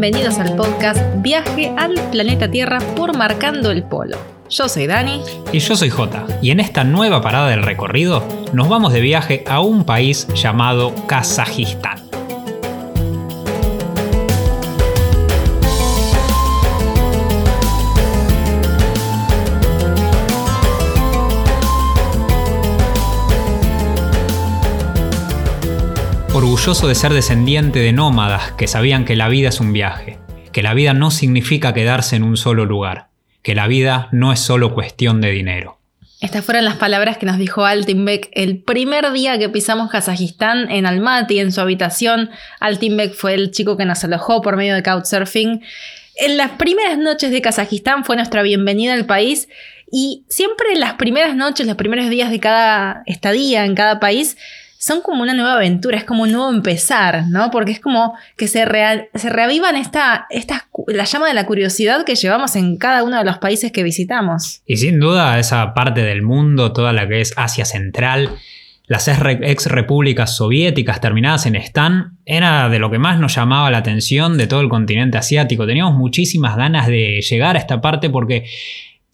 bienvenidos al podcast Viaje al planeta Tierra por Marcando el Polo. Yo soy Dani. Y yo soy Jota. Y en esta nueva parada del recorrido nos vamos de viaje a un país llamado Kazajistán. Orgulloso de ser descendiente de nómadas que sabían que la vida es un viaje, que la vida no significa quedarse en un solo lugar, que la vida no es solo cuestión de dinero. Estas fueron las palabras que nos dijo Altinbek el primer día que pisamos Kazajistán en Almaty, en su habitación. Altinbek fue el chico que nos alojó por medio de Couchsurfing. En las primeras noches de Kazajistán fue nuestra bienvenida al país y siempre en las primeras noches, los primeros días de cada estadía en cada país, son como una nueva aventura, es como un nuevo empezar, ¿no? Porque es como que se, se reavivan esta, la llama de la curiosidad que llevamos en cada uno de los países que visitamos. Y sin duda esa parte del mundo, toda la que es Asia Central, las ex repúblicas soviéticas terminadas en Stan, era de lo que más nos llamaba la atención de todo el continente asiático. Teníamos muchísimas ganas de llegar a esta parte porque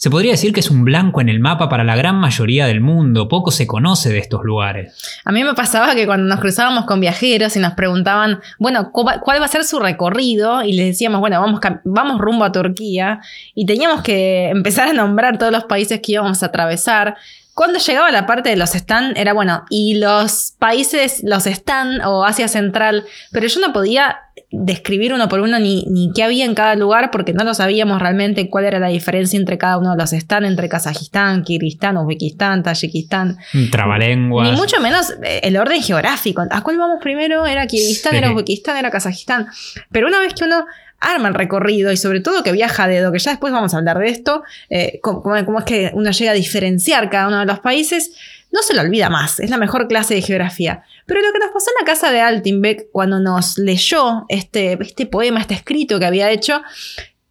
se podría decir que es un blanco en el mapa para la gran mayoría del mundo, poco se conoce de estos lugares. A mí me pasaba que cuando nos cruzábamos con viajeros y nos preguntaban, bueno, ¿cuál va a ser su recorrido? Y les decíamos, bueno, vamos, vamos rumbo a Turquía y teníamos que empezar a nombrar todos los países que íbamos a atravesar. Cuando llegaba la parte de los están, era bueno, y los países, los están o Asia Central, pero yo no podía describir uno por uno ni, ni qué había en cada lugar porque no lo sabíamos realmente cuál era la diferencia entre cada uno de los están, entre Kazajistán, Kirguistán, Uzbekistán, Tayikistán. Trabalenguas. Ni mucho menos eh, el orden geográfico. ¿A cuál vamos primero? Era Kirguistán, era Uzbekistán, era Kazajistán. Pero una vez que uno arma el recorrido y sobre todo que viaja a dedo, que ya después vamos a hablar de esto, eh, cómo, es que uno llega a diferenciar cada uno de los países, no se lo olvida más, es la mejor clase de geografía. Pero lo que nos pasó en la casa de Altinbeck cuando nos leyó este, este poema, este escrito que había hecho,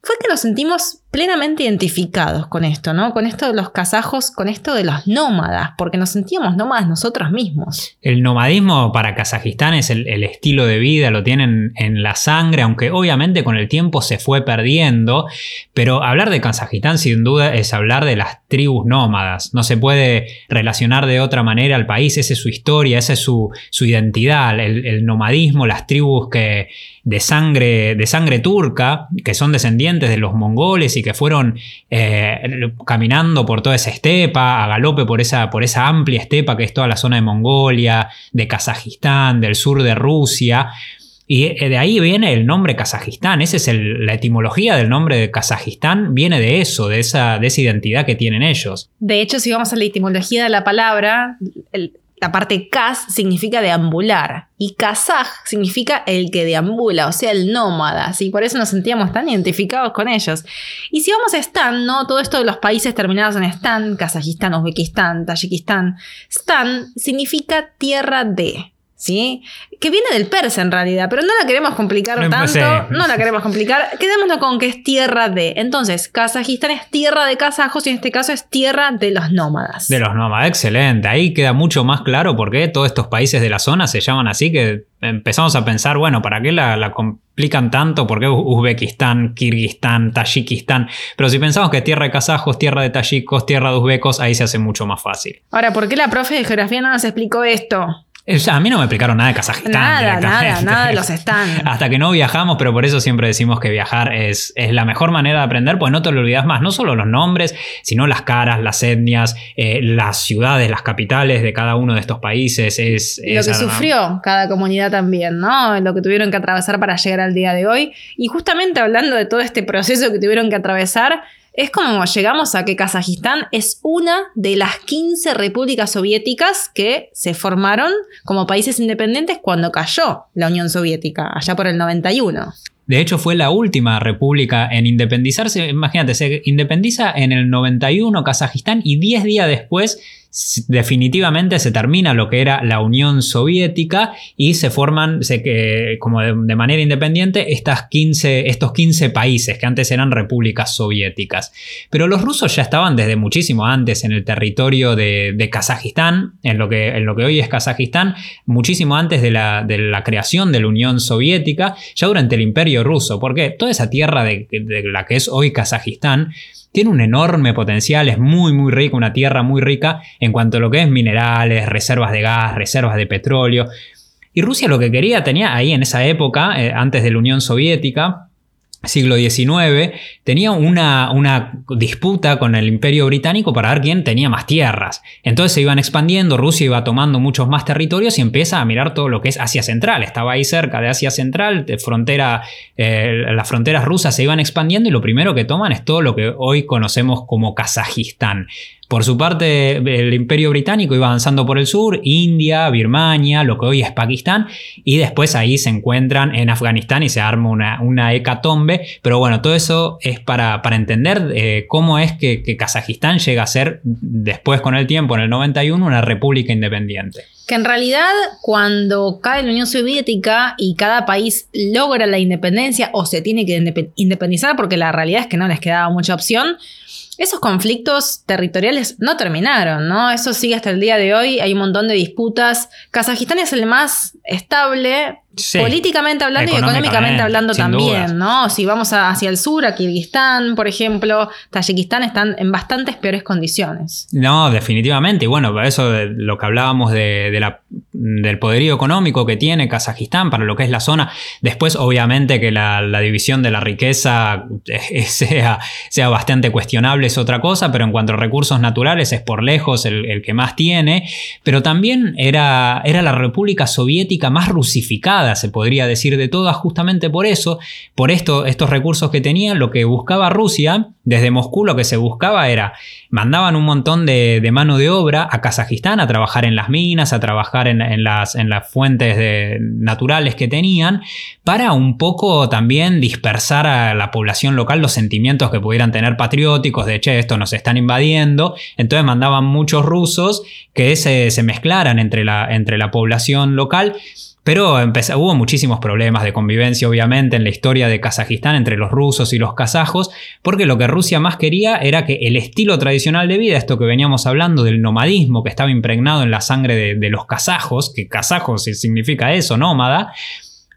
fue que nos sentimos plenamente identificados con esto, ¿no? Con esto de los kazajos, con esto de los nómadas, porque nos sentíamos nómadas nosotros mismos. El nomadismo para Kazajistán es el, estilo de vida, lo tienen en la sangre, aunque obviamente con el tiempo se fue perdiendo, pero hablar de Kazajistán sin duda es hablar de las tribus nómadas, no se puede relacionar de otra manera al país, esa es su historia, esa es su, identidad, el, nomadismo, las tribus que de sangre, de sangre turca, que son descendientes de los mongoles y que fueron eh, caminando por toda esa estepa, a galope por esa, por esa amplia estepa que es toda la zona de Mongolia, de Kazajistán, del sur de Rusia. Y eh, de ahí viene el nombre Kazajistán. Esa es la etimología del nombre de Kazajistán, viene de eso, de esa, de esa identidad que tienen ellos. De hecho, si vamos a la etimología de la palabra, la parte Kaz significa deambular y Kazaj significa el que deambula, o sea, el nómada, así por eso nos sentíamos tan identificados con ellos. Y si vamos a Stan, ¿no? Todo esto de los países terminados en Stan, Kazajistán, Uzbekistán, Tayikistán, Stan significa tierra de. ¿Sí? Que viene del persa en realidad, pero no la queremos complicar tanto, no la queremos complicar, quedémonos con que es tierra de. Entonces, Kazajistán es tierra de kazajos y en este caso es tierra de los nómadas. De los nómadas, excelente. Ahí queda mucho más claro por qué todos estos países de la zona se llaman así, que empezamos a pensar, bueno, ¿para qué la, complican tanto? ¿Por qué Uzbekistán, Kirguistán, Tayikistán? Pero si pensamos que es tierra de kazajos, tierra de tayikos, tierra de uzbecos, ahí se hace mucho más fácil. Ahora, ¿por qué la profe de geografía no nos explicó esto? A mí no me explicaron nada de Kazajistán. Nada, nada, nada de los están. Hasta que no viajamos, pero por eso siempre decimos que viajar es, es, la mejor manera de aprender, pues no te lo olvidas más, no solo los nombres, sino las caras, las etnias, eh, las ciudades, las capitales de cada uno de estos países. Es, lo que sufrió cada comunidad también, ¿no? Lo que tuvieron que atravesar para llegar al día de hoy. Y justamente hablando de todo este proceso que tuvieron que atravesar, es como llegamos a que Kazajistán es una de las 15 repúblicas soviéticas que se formaron como países independientes cuando cayó la Unión Soviética, allá por el 91. De hecho, fue la última república en independizarse. Imagínate, se independiza en el 91 Kazajistán y 10 días después definitivamente se termina lo que era la Unión Soviética y se forman como de, manera independiente estas 15, estos 15 países que antes eran repúblicas soviéticas. Pero los rusos ya estaban desde muchísimo antes en el territorio de, Kazajistán, en lo, que, en lo que hoy es Kazajistán, muchísimo antes de la, de la creación de la Unión Soviética, ya durante el Imperio Ruso, porque toda esa tierra de, de la que es hoy Kazajistán, tiene un enorme potencial, es muy muy rica, una tierra muy rica en cuanto a lo que es minerales, reservas de gas, reservas de petróleo. Y Rusia lo que quería tenía ahí en esa época, eh, antes de la Unión Soviética, siglo XIX, tenía una, una, disputa con el imperio británico para ver quién tenía más tierras. Entonces se iban expandiendo, Rusia iba tomando muchos más territorios y empieza a mirar todo lo que es Asia Central. Estaba ahí cerca de Asia Central, de frontera, eh, las fronteras rusas se iban expandiendo y lo primero que toman es todo lo que hoy conocemos como Kazajistán. Por su parte, el imperio británico iba avanzando por el sur, India, Birmania, lo que hoy es Pakistán, y después ahí se encuentran en Afganistán y se arma una, una hecatombe. Pero bueno, todo eso es para, para entender eh, cómo es que, que Kazajistán llega a ser, después con el tiempo, en el 91, una república independiente. Que en realidad cuando cae la Unión Soviética y cada país logra la independencia o se tiene que independizar porque la realidad es que no les quedaba mucha opción, esos conflictos territoriales no terminaron, ¿no? Eso sigue hasta el día de hoy, hay un montón de disputas. Kazajistán es el más estable, políticamente hablando y económicamente hablando también, ¿no? Si vamos hacia el sur, a Kirguistán, por ejemplo, Tayikistán están en bastantes peores condiciones. No, definitivamente. Y bueno, eso de lo que hablábamos de, la, del poderío económico que tiene Kazajistán para lo que es la zona. Después, obviamente, que la, división de la riqueza sea, sea, bastante cuestionable es otra cosa, pero en cuanto a recursos naturales es por lejos el, que más tiene. Pero también era, era la República Soviética más rusificada se podría decir de todas, justamente por eso, por esto, estos recursos que tenía, lo que buscaba Rusia, desde Moscú lo que se buscaba era, mandaban un montón de, mano de obra a Kazajistán a trabajar en las minas, a trabajar en, las, en las, fuentes naturales que tenían, para un poco también dispersar a la población local los sentimientos que pudieran tener patrióticos, de, che, esto nos están invadiendo, entonces mandaban muchos rusos que se, se mezclaran entre la, entre la población local pero hubo muchísimos problemas de convivencia, obviamente, en la historia de Kazajistán entre los rusos y los kazajos, porque lo que Rusia más quería era que el estilo tradicional de vida, esto que veníamos hablando del nomadismo que estaba impregnado en la sangre de, de los kazajos, que kazajos significa eso, nómada,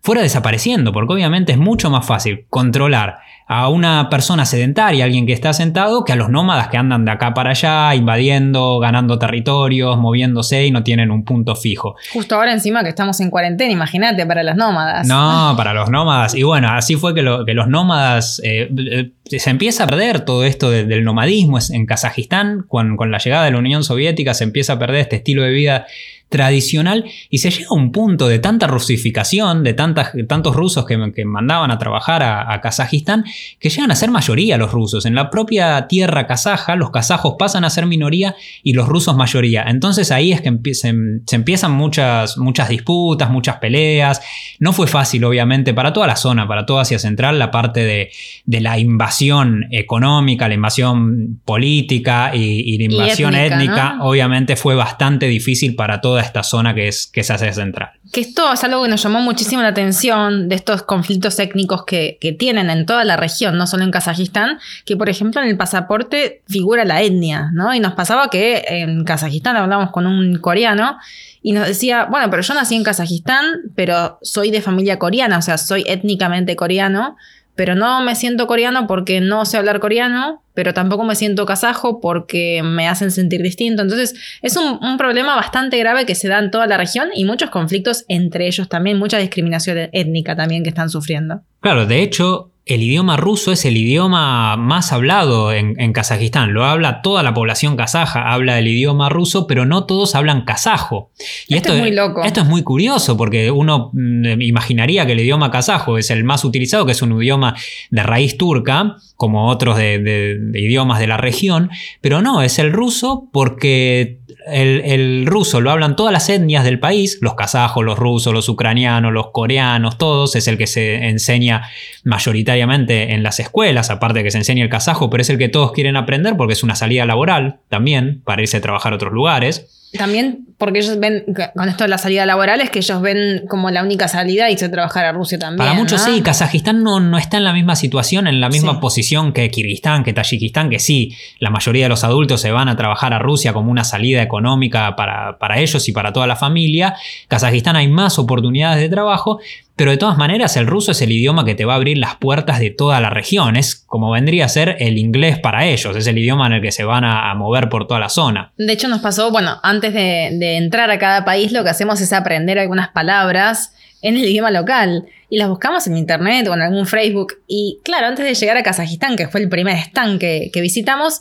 fuera desapareciendo, porque obviamente es mucho más fácil controlar a una persona sedentaria, alguien que está sentado, que a los nómadas que andan de acá para allá, invadiendo, ganando territorios, moviéndose y no tienen un punto fijo. Justo ahora encima que estamos en cuarentena, imagínate, para los nómadas. No, para los nómadas. Y bueno, así fue que, los nómadas... Eh, eh, se empieza a perder todo esto del nomadismo en Kazajistán, con, con la llegada de la Unión Soviética se empieza a perder este estilo de vida tradicional y se llega a un punto de tanta rusificación, de tantas, tantos rusos que, mandaban a trabajar a, Kazajistán, que llegan a ser mayoría los rusos. En la propia tierra kazaja, los kazajos pasan a ser minoría y los rusos mayoría. Entonces ahí es que se, empiezan muchas, muchas disputas, muchas peleas. No fue fácil, obviamente, para toda la zona, para toda Asia Central, la parte de, la invasión económica, la invasión política y, la invasión étnica, obviamente fue bastante difícil para toda esta zona que es, que es Asia Central. Que esto es algo que nos llamó muchísimo la atención de estos conflictos étnicos que, tienen en toda la región, no solo en Kazajistán, que por ejemplo en el pasaporte figura la etnia, ¿no? Y nos pasaba que en Kazajistán hablamos con un coreano y nos decía, bueno, pero yo nací en Kazajistán, pero soy de familia coreana, o sea, soy étnicamente coreano, pero no me siento coreano porque no sé hablar coreano, pero tampoco me siento kazajo porque me hacen sentir distinto. Entonces es un, un, problema bastante grave que se da en toda la región y muchos conflictos entre ellos también, mucha discriminación étnica también que están sufriendo. Claro, de hecho, el idioma ruso es el idioma más hablado en, Kazajistán. Lo habla toda la población kazaja, habla el idioma ruso, pero no todos hablan kazajo. Y esto, es muy loco. Esto es muy curioso porque uno mm, imaginaría que el idioma kazajo es el más utilizado, que es un idioma de raíz turca, como otros de idiomas de la región, pero no, es el ruso porque el, ruso lo hablan todas las etnias del país, los kazajos, los rusos, los ucranianos, los coreanos, todos, es el que se enseña mayoritariamente en las escuelas, aparte de que se enseña el kazajo, pero es el que todos quieren aprender porque es una salida laboral también para irse a trabajar a otros lugares. También porque ellos ven, con esto de la salida laboral, es que ellos ven como la única salida y se trabajar a Rusia también. Para muchos ¿no? sí, Kazajistán no, no está en la misma situación, en la misma Sí. posición que Kirguistán, que Tayikistán, que sí, la mayoría de los adultos se van a trabajar a Rusia como una salida económica para, para ellos y para toda la familia. Kazajistán hay más oportunidades de trabajo, pero de todas maneras el ruso es el idioma que te va a abrir las puertas de toda la región. Es como vendría a ser el inglés para ellos, es el idioma en el que se van a, mover por toda la zona. De hecho, nos pasó, bueno, antes de, de entrar a cada país, lo que hacemos es aprender algunas palabras en el idioma local. Y las buscamos en internet o en algún Facebook. Y claro, antes de llegar a Kazajistán, que fue el primer stand que, que visitamos,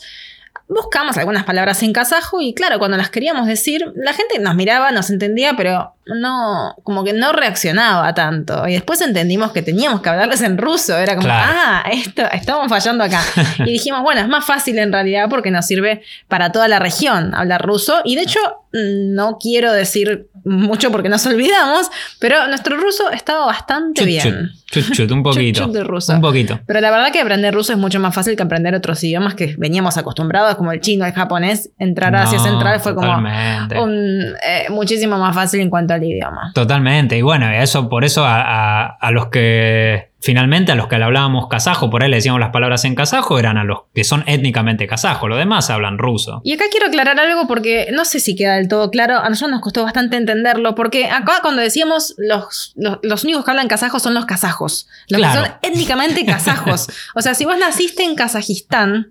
buscamos algunas palabras en kazajo y claro, cuando las queríamos decir, la gente nos miraba, nos entendía, pero no, como que no reaccionaba tanto. Y después entendimos que teníamos que hablarles en ruso. Era como, Claro. ah, esto, estamos fallando acá. y dijimos, bueno, es más fácil en realidad porque nos sirve para toda la región hablar ruso. Y de hecho, no quiero decir mucho porque nos olvidamos, pero nuestro ruso estaba bastante Chut, bien. chut, chut, un poquito. chut de ruso. Un poquito. Pero la verdad que aprender ruso es mucho más fácil que aprender otros idiomas que veníamos acostumbrados, como el chino, el japonés. Entrar a Asia No, Central fue como un, eh, muchísimo más fácil en cuanto al idioma. Totalmente. Y bueno, eso, por eso a, a- a los que finalmente a los que le hablábamos kazajo, por ahí le decíamos las palabras en kazajo, eran a los que son étnicamente kazajos. Los demás hablan ruso. Y acá quiero aclarar algo porque no sé si queda del todo claro. A nosotros nos costó bastante entenderlo porque acá cuando decíamos los, los, los únicos que hablan kazajo son los kazajos. Los Claro. que son étnicamente kazajos. o sea, si vos naciste en Kazajistán,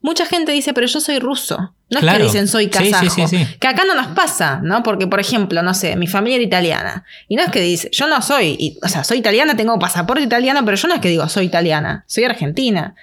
mucha gente dice, pero yo soy ruso. No es que dicen soy kazajo. sí, sí, sí. Que acá no nos pasa, ¿no? Porque, por ejemplo, no sé, mi familia era italiana. Y no es que dice, yo no soy, y- o sea, soy italiana, tengo pasaporte italiano, pero yo no es que digo soy italiana, soy argentina.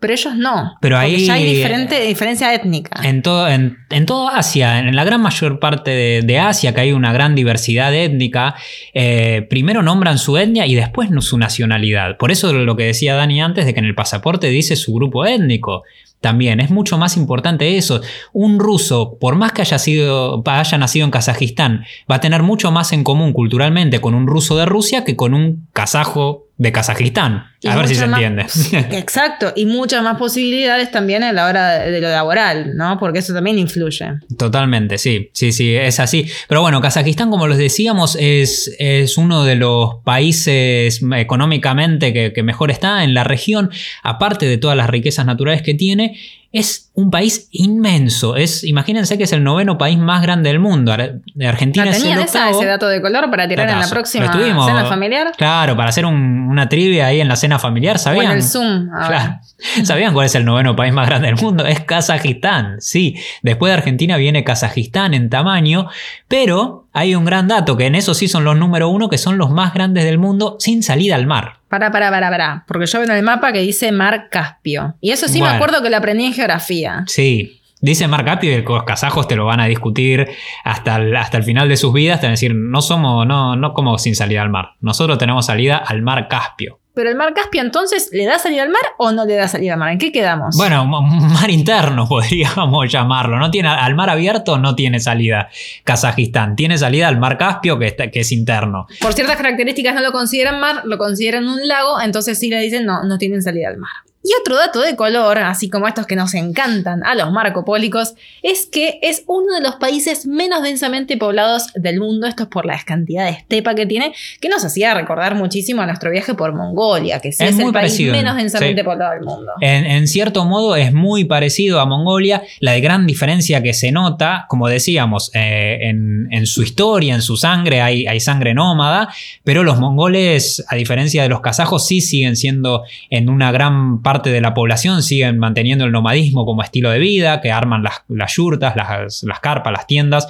Pero ellos no. Pero porque ahí- ya hay diferente, diferencia étnica. En todo, en, en todo Asia, en la gran mayor parte de, de Asia, que hay una gran diversidad étnica, eh, primero nombran su etnia y después su nacionalidad. Por eso lo que decía Dani antes de que en el pasaporte dice su grupo étnico. También es mucho más importante eso. Un ruso, por más que haya, sido, haya nacido en Kazajistán, va a tener mucho más en común culturalmente con un ruso de Rusia que con un kazajo de Kazajistán. Y A ver si se más- entiende. Exacto, y muchas más posibilidades también a la hora de, de lo laboral, ¿no? Porque eso también influye. Totalmente, sí, sí, sí, es así. Pero bueno, Kazajistán, como les decíamos, es, es uno de los países económicamente que, que mejor está en la región, aparte de todas las riquezas naturales que tiene. Es un país inmenso. Es, imagínense que es el noveno país más grande del mundo. Ar- Argentina ¿La es el esa, octavo. ese dato de color para tirar en la próxima cena familiar? Claro, para hacer un- una trivia ahí en la cena familiar, O ¿sabían? en el Zoom. Claro. ¿Sabían cuál es el noveno país más grande del mundo? Es Kazajistán, sí. Después de Argentina viene Kazajistán en tamaño, pero hay un gran dato, que en eso sí son los número uno, que son los más grandes del mundo sin salida al mar. Para, para, para, para. Porque yo veo en el mapa que dice Mar Caspio. Y eso sí Bueno. me acuerdo que lo aprendí en geografía. Sí. Dice Marc Apio y los kazajos te lo van a discutir hasta el, hasta el final de sus vidas. Te van a decir, no somos, no, no como sin salida al mar. Nosotros tenemos salida al mar Caspio. Pero el Mar Caspio entonces, ¿le da salida al mar o no le da salida al mar? ¿En qué quedamos? Bueno, un mar interno podríamos llamarlo. No tiene al mar abierto, no tiene salida Kazajistán. Tiene salida al mar Caspio, que, está- que es interno. Por ciertas características no lo consideran mar, lo consideran un lago, entonces sí le dicen no, no tienen salida al mar. Y otro dato de color, así como estos que nos encantan a los marcopólicos, es que es uno de los países menos densamente poblados del mundo. Esto es por la cantidad de estepa que tiene, que nos hacía recordar muchísimo a nuestro viaje por Mongolia, que sí Es el país parecido, menos densamente sí. poblado del mundo. En, en cierto modo es muy parecido a Mongolia. La de gran diferencia que se nota, como decíamos, eh, en, en su historia, en su sangre, hay, hay sangre nómada, pero los mongoles, a diferencia de los kazajos, sí siguen siendo en una gran parte de la población, siguen manteniendo el nomadismo como estilo de vida, que arman las, yurtas, las, las carpas, las tiendas.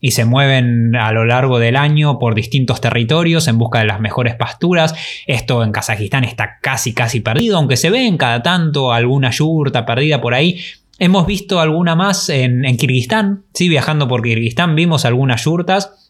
Y se mueven a lo largo del año por distintos territorios en busca de las mejores pasturas. Esto en Kazajistán está casi, casi perdido, aunque se ve en cada tanto alguna yurta perdida por ahí. Hemos visto alguna más en, en Kirguistán, sí, viajando por Kirguistán vimos algunas yurtas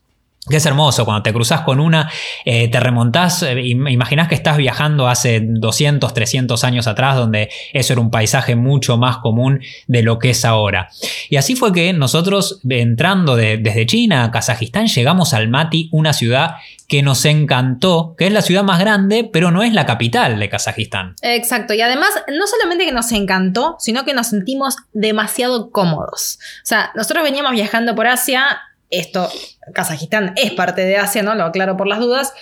que es hermoso, cuando te cruzas con una, eh, te remontás, eh, imaginás que estás viajando hace 200, 300 años atrás, donde eso era un paisaje mucho más común de lo que es ahora. Y así fue que nosotros, entrando desde China a Kazajistán, llegamos al Mati, una ciudad que nos encantó, que es la ciudad más grande, pero no es la capital de Kazajistán. Exacto, y además no solamente que nos encantó, sino que nos sentimos demasiado cómodos. O sea, nosotros veníamos viajando por Asia esto, Kazajistán es parte de Asia, ¿no? Lo aclaro por las dudas.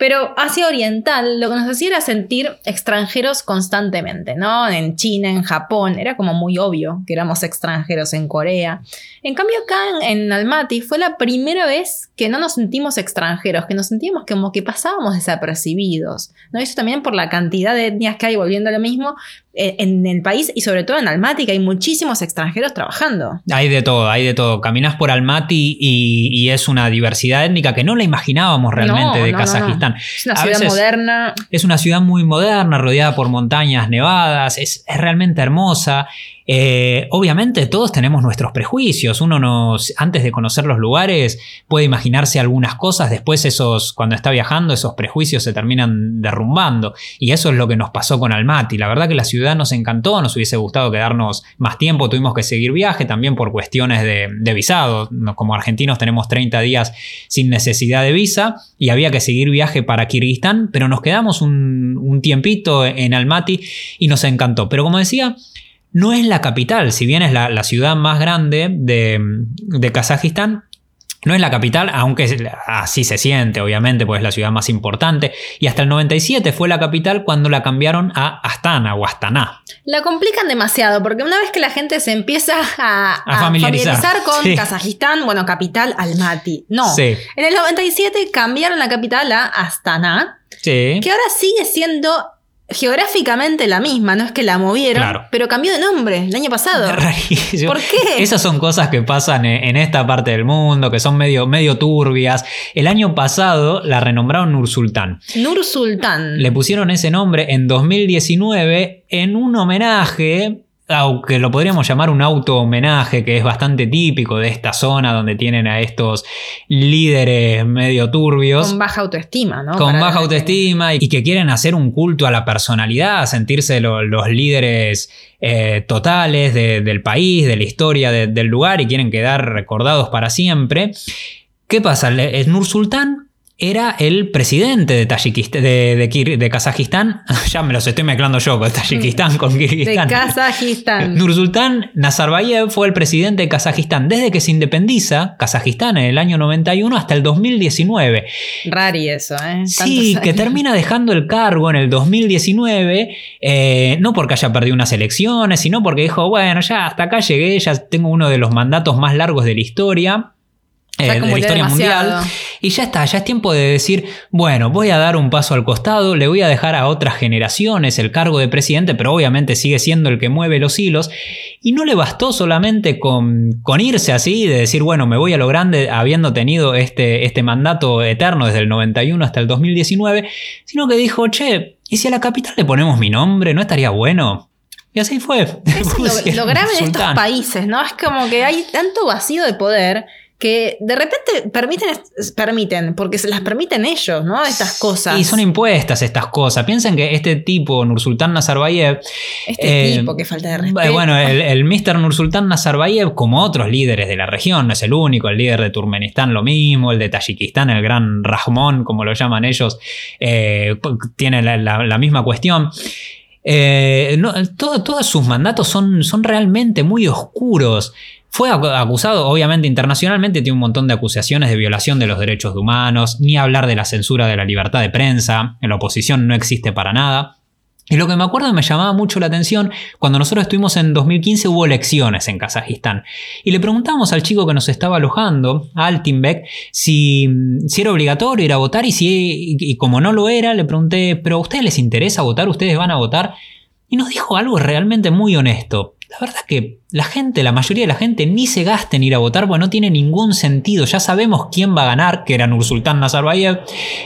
Pero Asia Oriental lo que nos hacía era sentir extranjeros constantemente, ¿no? En China, en Japón, era como muy obvio que éramos extranjeros en Corea. En cambio acá en, Almaty fue la primera vez que no nos sentimos extranjeros, que nos sentíamos como que pasábamos desapercibidos, ¿no? Eso también por la cantidad de etnias que hay, volviendo a lo mismo, en el país y sobre todo en Almaty, que hay muchísimos extranjeros trabajando. Hay de todo, hay de todo. Caminas por Almaty y, es una diversidad étnica que no la imaginábamos realmente de Kazajistán. Es una ciudad moderna. Es una ciudad muy moderna, rodeada por montañas nevadas, es, es realmente hermosa. Eh, obviamente todos tenemos nuestros prejuicios. Uno nos, antes de conocer los lugares, puede imaginarse algunas cosas. Después esos, cuando está viajando, esos prejuicios se terminan derrumbando. Y eso es lo que nos pasó con Almaty. La verdad que la ciudad nos encantó, nos hubiese gustado quedarnos más tiempo. Tuvimos que seguir viaje también por cuestiones de, visado. Como argentinos tenemos 30 días sin necesidad de visa y había que seguir viaje para Kirguistán, pero nos quedamos un, un tiempito en Almaty y nos encantó. Pero como decía, no es la capital, si bien es la, ciudad más grande de, Kazajistán, no es la capital, aunque así se siente, obviamente, pues es la ciudad más importante. Y hasta el 97 fue la capital cuando la cambiaron a Astana o Astana. La complican demasiado, porque una vez que la gente se empieza a, familiarizar. con Kazajistán, bueno, capital Almaty. No. En el 97 cambiaron la capital a Astana. Que ahora sigue siendo geográficamente la misma, no es que la movieron, pero cambió de nombre el año pasado. ¿Por qué? Esas son cosas que pasan en esta parte del mundo, que son medio, medio turbias. El año pasado la renombraron Nur Sultán. Nur Sultán. Le pusieron ese nombre en 2019 en un homenaje aunque lo podríamos llamar un auto homenaje, que es bastante típico de esta zona donde tienen a estos líderes medio turbios. Con baja autoestima, ¿no? Con baja autoestima y que quieren hacer un culto a la personalidad, sentirse los líderes eh, totales del país, de la historia del lugar y quieren quedar recordados para siempre. ¿Qué pasa? Nur Sultán era el presidente de, Tayikistán, de, Kazajistán. ya me los estoy mezclando yo con Tayikistán, con Kirguistán. De Kazajistán. Nursultán Nazarbayev fue el presidente de Kazajistán desde que se independiza Kazajistán en el año 91 hasta el 2019. Rari eso, ¿eh? Sí, que termina dejando el cargo en el 2019, eh, no porque haya perdido unas elecciones, sino porque dijo, bueno, ya hasta acá llegué, ya tengo uno de los mandatos más largos de la historia de la historia mundial. Y ya está, ya es tiempo de decir, bueno, voy a dar un paso al costado, le voy a dejar a otras generaciones el cargo de presidente, pero obviamente sigue siendo el que mueve los hilos. Y no le bastó solamente con, con irse así, de decir, bueno, me voy a lo grande habiendo tenido este, este mandato eterno desde el 91 hasta el 2019, sino que dijo, che, ¿y si a la capital le ponemos mi nombre? ¿No estaría bueno? Y así fue. lo, lo grave de estos países, ¿no? Es como que hay tanto vacío de poder que de repente permiten, permiten, porque se las permiten ellos, ¿no? Estas cosas. Y son impuestas estas cosas. Piensen que este tipo, Nursultán Nazarbayev. Este eh, tipo, que falta de respeto. Bueno, el, el Mr. Nursultán Nazarbayev, como otros líderes de la región, no es el único, el líder de Turmenistán lo mismo, el de Tayikistán, el gran Rahmon, como lo llaman ellos, eh, tiene la, misma cuestión. Eh, todos sus mandatos son, son realmente muy oscuros. Fue acusado, obviamente internacionalmente, tiene un montón de acusaciones de violación de los derechos humanos, ni hablar de la censura de la libertad de prensa, en la oposición no existe para nada. Y lo que me acuerdo me llamaba mucho la atención, cuando nosotros estuvimos en 2015 hubo elecciones en Kazajistán. Y le preguntamos al chico que nos estaba alojando, a Altinbek, si, era obligatorio ir a votar y, si, y como no lo era, le pregunté, pero a ustedes les interesa votar, ustedes van a votar. Y nos dijo algo realmente muy honesto. La verdad que la gente, la mayoría de la gente, ni se gasta en ir a votar porque no tiene ningún sentido. Ya sabemos quién va a ganar, que era Nursultán Nazarbayev.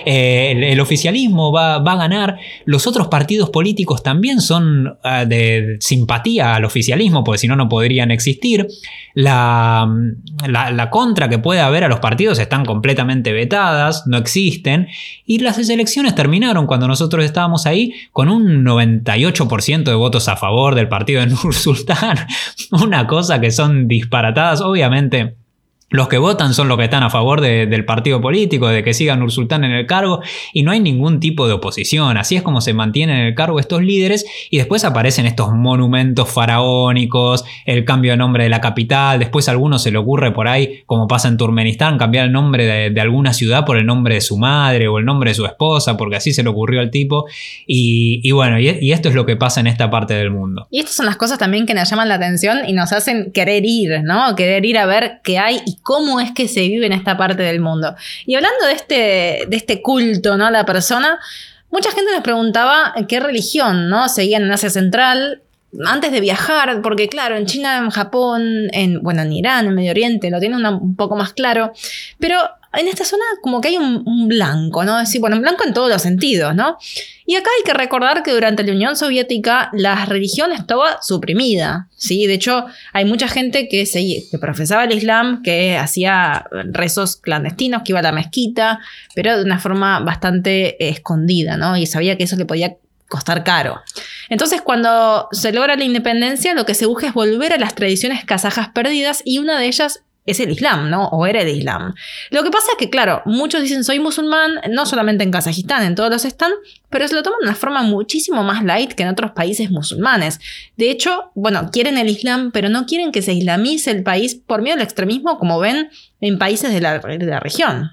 Eh, el, oficialismo va, a ganar. Los otros partidos políticos también son ah, de simpatía al oficialismo, porque si no, no podrían existir. La, la, contra que puede haber a los partidos están completamente vetadas, no existen. Y las elecciones terminaron cuando nosotros estábamos ahí con un 98% de votos a favor del partido de Nursultán una cosa que son disparatadas, obviamente los que votan son los que están a favor del partido político, de que sigan Nursultán en el cargo, y no hay ningún tipo de oposición. Así es como se mantienen en el cargo estos líderes, y después aparecen estos monumentos faraónicos, el cambio de nombre de la capital, después a alguno se le ocurre por ahí, como pasa en Turmenistán, cambiar el nombre de, alguna ciudad por el nombre de su madre o el nombre de su esposa, porque así se le ocurrió al tipo. Y, bueno, y, y esto es lo que pasa en esta parte del mundo. Y estas son las cosas también que nos llaman la atención y nos hacen querer ir, ¿no? Querer ir a ver qué hay y cómo es que se vive en esta parte del mundo. Y hablando de este, de este culto, ¿no? La persona, mucha gente nos preguntaba qué religión, ¿no? Seguían en Asia Central antes de viajar, porque claro, en China, en Japón, en, bueno, en Irán, en Medio Oriente, lo tienen un poco más claro, pero en esta zona como que hay un, blanco, ¿no? Es decir, bueno, un blanco en todos los sentidos, ¿no? Y acá hay que recordar que durante la Unión Soviética la religión estaba suprimida, ¿sí? De hecho, hay mucha gente que, se, profesaba el Islam, que hacía rezos clandestinos, que iba a la mezquita, pero de una forma bastante escondida, ¿no? Y sabía que eso le podía costar caro. Entonces, cuando se logra la independencia, lo que se busca es volver a las tradiciones kazajas perdidas y una de ellas es el Islam, ¿no? O era el Islam. Lo que pasa es que, claro, muchos dicen soy musulmán, no solamente en Kazajistán, en todos los están, pero se lo toman de una forma muchísimo más light que en otros países musulmanes. De hecho, bueno, quieren el Islam, pero no quieren que se islamice el país por miedo al extremismo, como ven en países de la, de la región.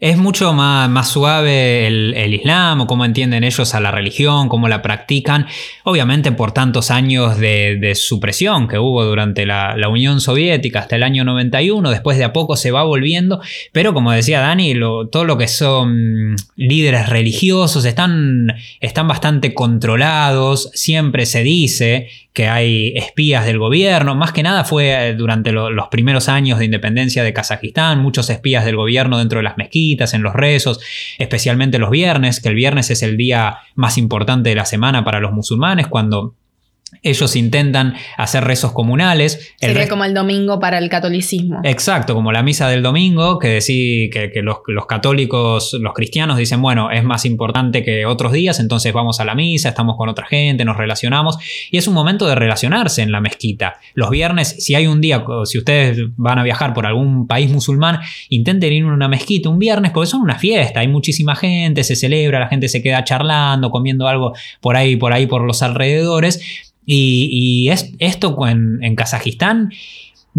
Es mucho más, más suave el, Islam o cómo entienden ellos a la religión, cómo la practican. Obviamente por tantos años de, supresión que hubo durante la, Unión Soviética hasta el año 91, después de a poco se va volviendo. Pero como decía Dani, todo lo que son líderes religiosos están, están bastante controlados. Siempre se dice que hay espías del gobierno. Más que nada fue eh, durante los primeros años de independencia de Kazajistán, muchos espías del gobierno dentro de las mezquitas, en los rezos, especialmente los viernes, que el viernes es el día más importante de la semana para los musulmanes, cuando ellos intentan hacer rezos comunales. Sería como el domingo para el catolicismo. Exacto, como la misa del domingo, que, decir, que, los, católicos, los cristianos dicen, bueno, es más importante que otros días, entonces vamos a la misa, estamos con otra gente, nos relacionamos. Y es un momento de relacionarse en la mezquita. Los viernes, si hay un día, si ustedes van a viajar por algún país musulmán, intenten ir a una mezquita un viernes, porque son una fiesta, hay muchísima gente, se celebra, la gente se queda charlando, comiendo algo por ahí, por ahí, por los alrededores. Y, es, esto en Kazajistán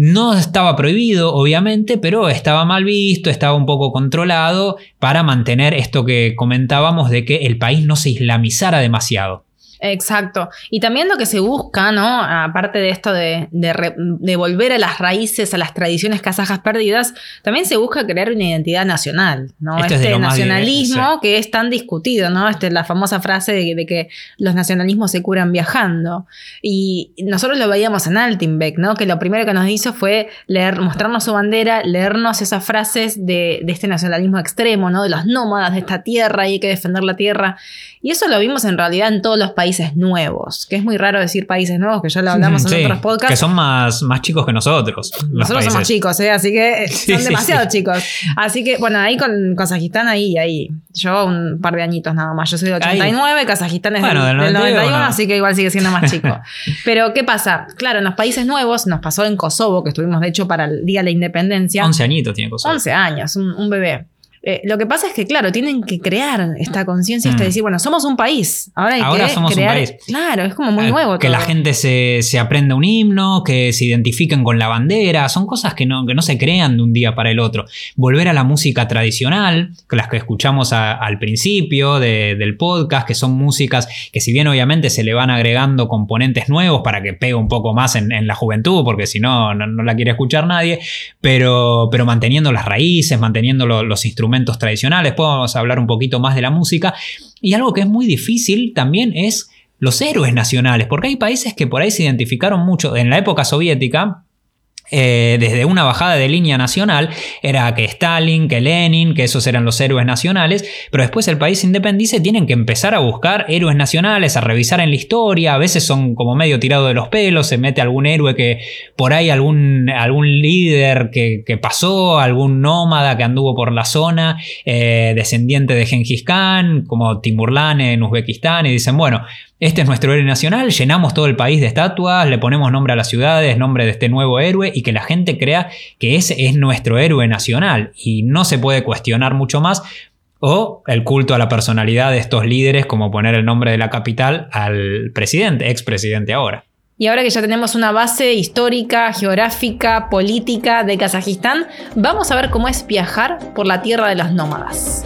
no estaba prohibido, obviamente, pero estaba mal visto, estaba un poco controlado para mantener esto que comentábamos de que el país no se islamizara demasiado. Exacto. Y también lo que se busca, ¿no? Aparte de esto de, de, volver a las raíces, a las tradiciones kazajas perdidas, también se busca crear una identidad nacional, ¿no? este nacionalismo que es tan discutido, ¿no? Este, la famosa frase de, que los nacionalismos se curan viajando. Y nosotros lo veíamos en Altinbeck, ¿no? Que lo primero que nos hizo fue leer, mostrarnos su bandera, leernos esas frases de, de este nacionalismo extremo, ¿no? De los nómadas de esta tierra y hay que defender la tierra. Y eso lo vimos en realidad en todos los países nuevos, que es muy raro decir países nuevos, que ya lo hablamos en otros podcasts. Que son más, más chicos que nosotros. Nosotros somos chicos, ¿eh? así que son demasiado chicos. Así que, bueno, ahí con Kazajistán, ahí, ahí. Yo un par de añitos nada más. Yo soy de 89, Kazajistán es del, 91, así que igual sigue siendo más chico. Pero, ¿qué pasa? Claro, en los países nuevos, nos pasó en Kosovo, que estuvimos de hecho para el Día de la Independencia. 11 añitos tiene Kosovo. 11 años, un bebé. Eh, lo que pasa es que, claro, tienen que crear esta conciencia, mm. decir, bueno, somos un país. Ahora hay Ahora somos un país. Claro, es como muy eh, nuevo. Que la gente se, se, aprenda un himno, que se identifiquen con la bandera. Son cosas que no, que no se crean de un día para el otro. Volver a la música tradicional, que las que escuchamos al principio del podcast, que son músicas que, si bien obviamente se le van agregando componentes nuevos para que pegue un poco más en, la juventud, porque si no, no, la quiere escuchar nadie, pero, pero manteniendo las raíces, manteniendo los instrumentos tradicionales, podemos hablar un poquito más de la música. Y algo que es muy difícil también es los héroes nacionales, porque hay países que por ahí se identificaron mucho, en la época soviética, eh, desde una bajada de línea nacional, era que Stalin, que Lenin, que esos eran los héroes nacionales, pero después el país independice tienen que empezar a buscar héroes nacionales, a revisar en la historia, a veces son como medio tirado de los pelos, se mete algún héroe que por ahí algún, algún líder que, pasó, algún nómada que anduvo por la zona, eh, descendiente de Genghis Khan, como Timurlan en Uzbekistán, y dicen, bueno, este es nuestro héroe nacional, llenamos todo el país de estatuas, le ponemos nombre a las ciudades, nombre de este nuevo héroe y que la gente crea que ese es nuestro héroe nacional y no se puede cuestionar mucho más. O el culto a la personalidad de estos líderes, como poner el nombre de la capital al presidente, expresidente ahora. Y ahora que ya tenemos una base histórica, geográfica, política de Kazajistán, vamos a ver cómo es viajar por la tierra de los nómadas.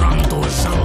Franco Jean.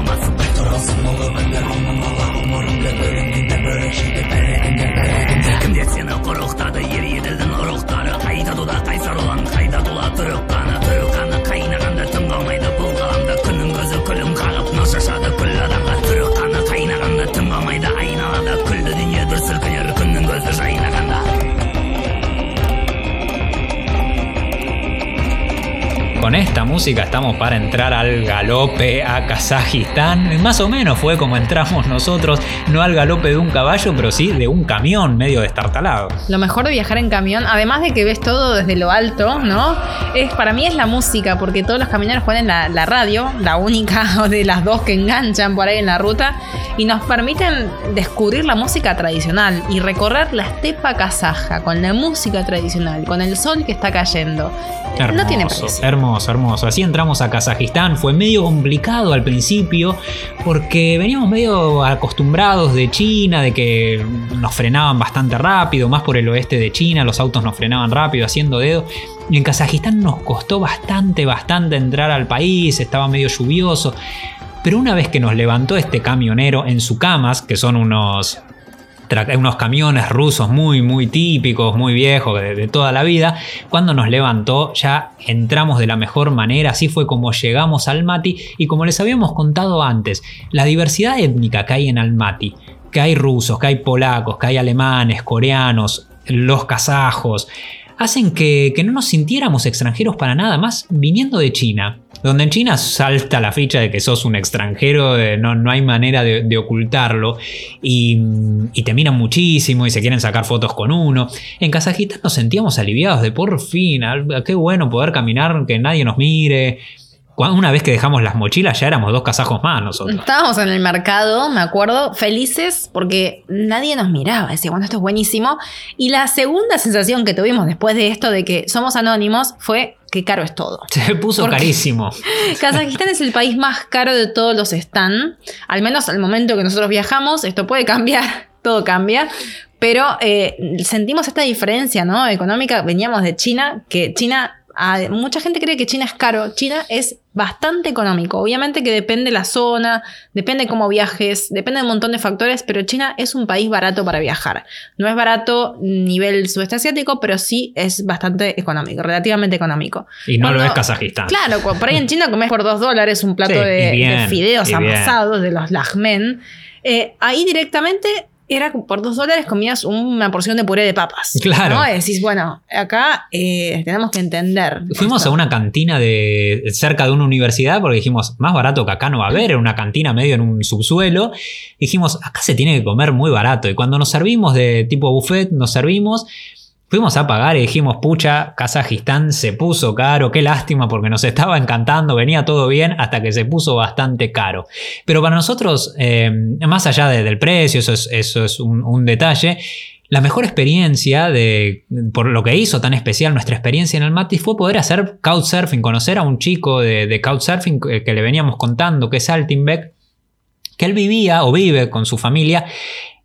Estamos para entrar al galope a Kazajistán. Más o menos fue como entramos nosotros, no al galope de un caballo, pero sí de un camión medio destartalado. Lo mejor de viajar en camión, además de que ves todo desde lo alto, ¿no? Es, para mí es la música, porque todos los camioneros ponen la, la radio, la única de las dos que enganchan por ahí en la ruta, y nos permiten descubrir la música tradicional y recorrer la estepa kazaja con la música tradicional, con el sol que está cayendo Hermoso, no tiene Hermoso, hermoso. Así entramos a Kazajistán. Fue medio complicado al principio porque veníamos medio acostumbrados de China, de que nos frenaban bastante rápido, más por el oeste de China, los autos nos frenaban rápido haciendo dedo. Y en Kazajistán nos costó bastante, bastante entrar al país, estaba medio lluvioso. Pero una vez que nos levantó este camionero en su camas, que son unos unos camiones rusos muy, muy típicos, muy viejos, de, toda la vida. Cuando nos levantó, ya entramos de la mejor manera, así fue como llegamos al Almaty. Y como les habíamos contado antes, la diversidad étnica que hay en Almaty, que hay rusos, que hay polacos, que hay alemanes, coreanos, los kazajos, hacen que, que no nos sintiéramos extranjeros para nada más viniendo de China. Donde en China salta la ficha de que sos un extranjero, no, no hay manera de, ocultarlo, y, te miran muchísimo y se quieren sacar fotos con uno. En Kazajistán nos sentíamos aliviados de por fin, qué bueno poder caminar, que nadie nos mire. Una vez que dejamos las mochilas ya éramos dos kazajos más nosotros. Estábamos en el mercado, me acuerdo, felices porque nadie nos miraba. Decía, bueno, esto es buenísimo. Y la segunda sensación que tuvimos después de esto de que somos anónimos fue qué caro es todo. Se puso carísimo. Kazajistán es el país más caro de todos los están. Al menos al momento que nosotros viajamos, esto puede cambiar, todo cambia. Pero eh, sentimos esta diferencia ¿no? económica. Veníamos de China, que China mucha gente cree que China es caro. China es bastante económico. Obviamente que depende la zona, depende cómo viajes, depende de un montón de factores, pero China es un país barato para viajar. No es barato nivel sudeste asiático, pero sí es bastante económico, relativamente económico. Y no lo es Kazajistán. Claro, por ahí en China comes por dos dólares un plato de, fideos amasados, de los lagmen. Eh, ahí directamente era por dos dólares comías una porción de puré de papas. Claro. ¿no? Y decís, bueno, acá eh, tenemos que entender. Fuimos a una cantina de cerca de una universidad porque dijimos, más barato que acá no va a haber, una cantina medio en un subsuelo. Dijimos, acá se tiene que comer muy barato. Y cuando nos servimos de tipo buffet, nos servimos Fuimos a pagar y dijimos, pucha, Kazajistán se puso caro, qué lástima porque nos estaba encantando, venía todo bien hasta que se puso bastante caro. Pero para nosotros, eh, más allá del precio, eso es, eso es un, detalle, la mejor experiencia de, por lo que hizo tan especial nuestra experiencia en el Mati fue poder hacer couchsurfing, conocer a un chico de, de couchsurfing que, que, le veníamos contando, que es Altinbeck, que él vivía o vive con su familia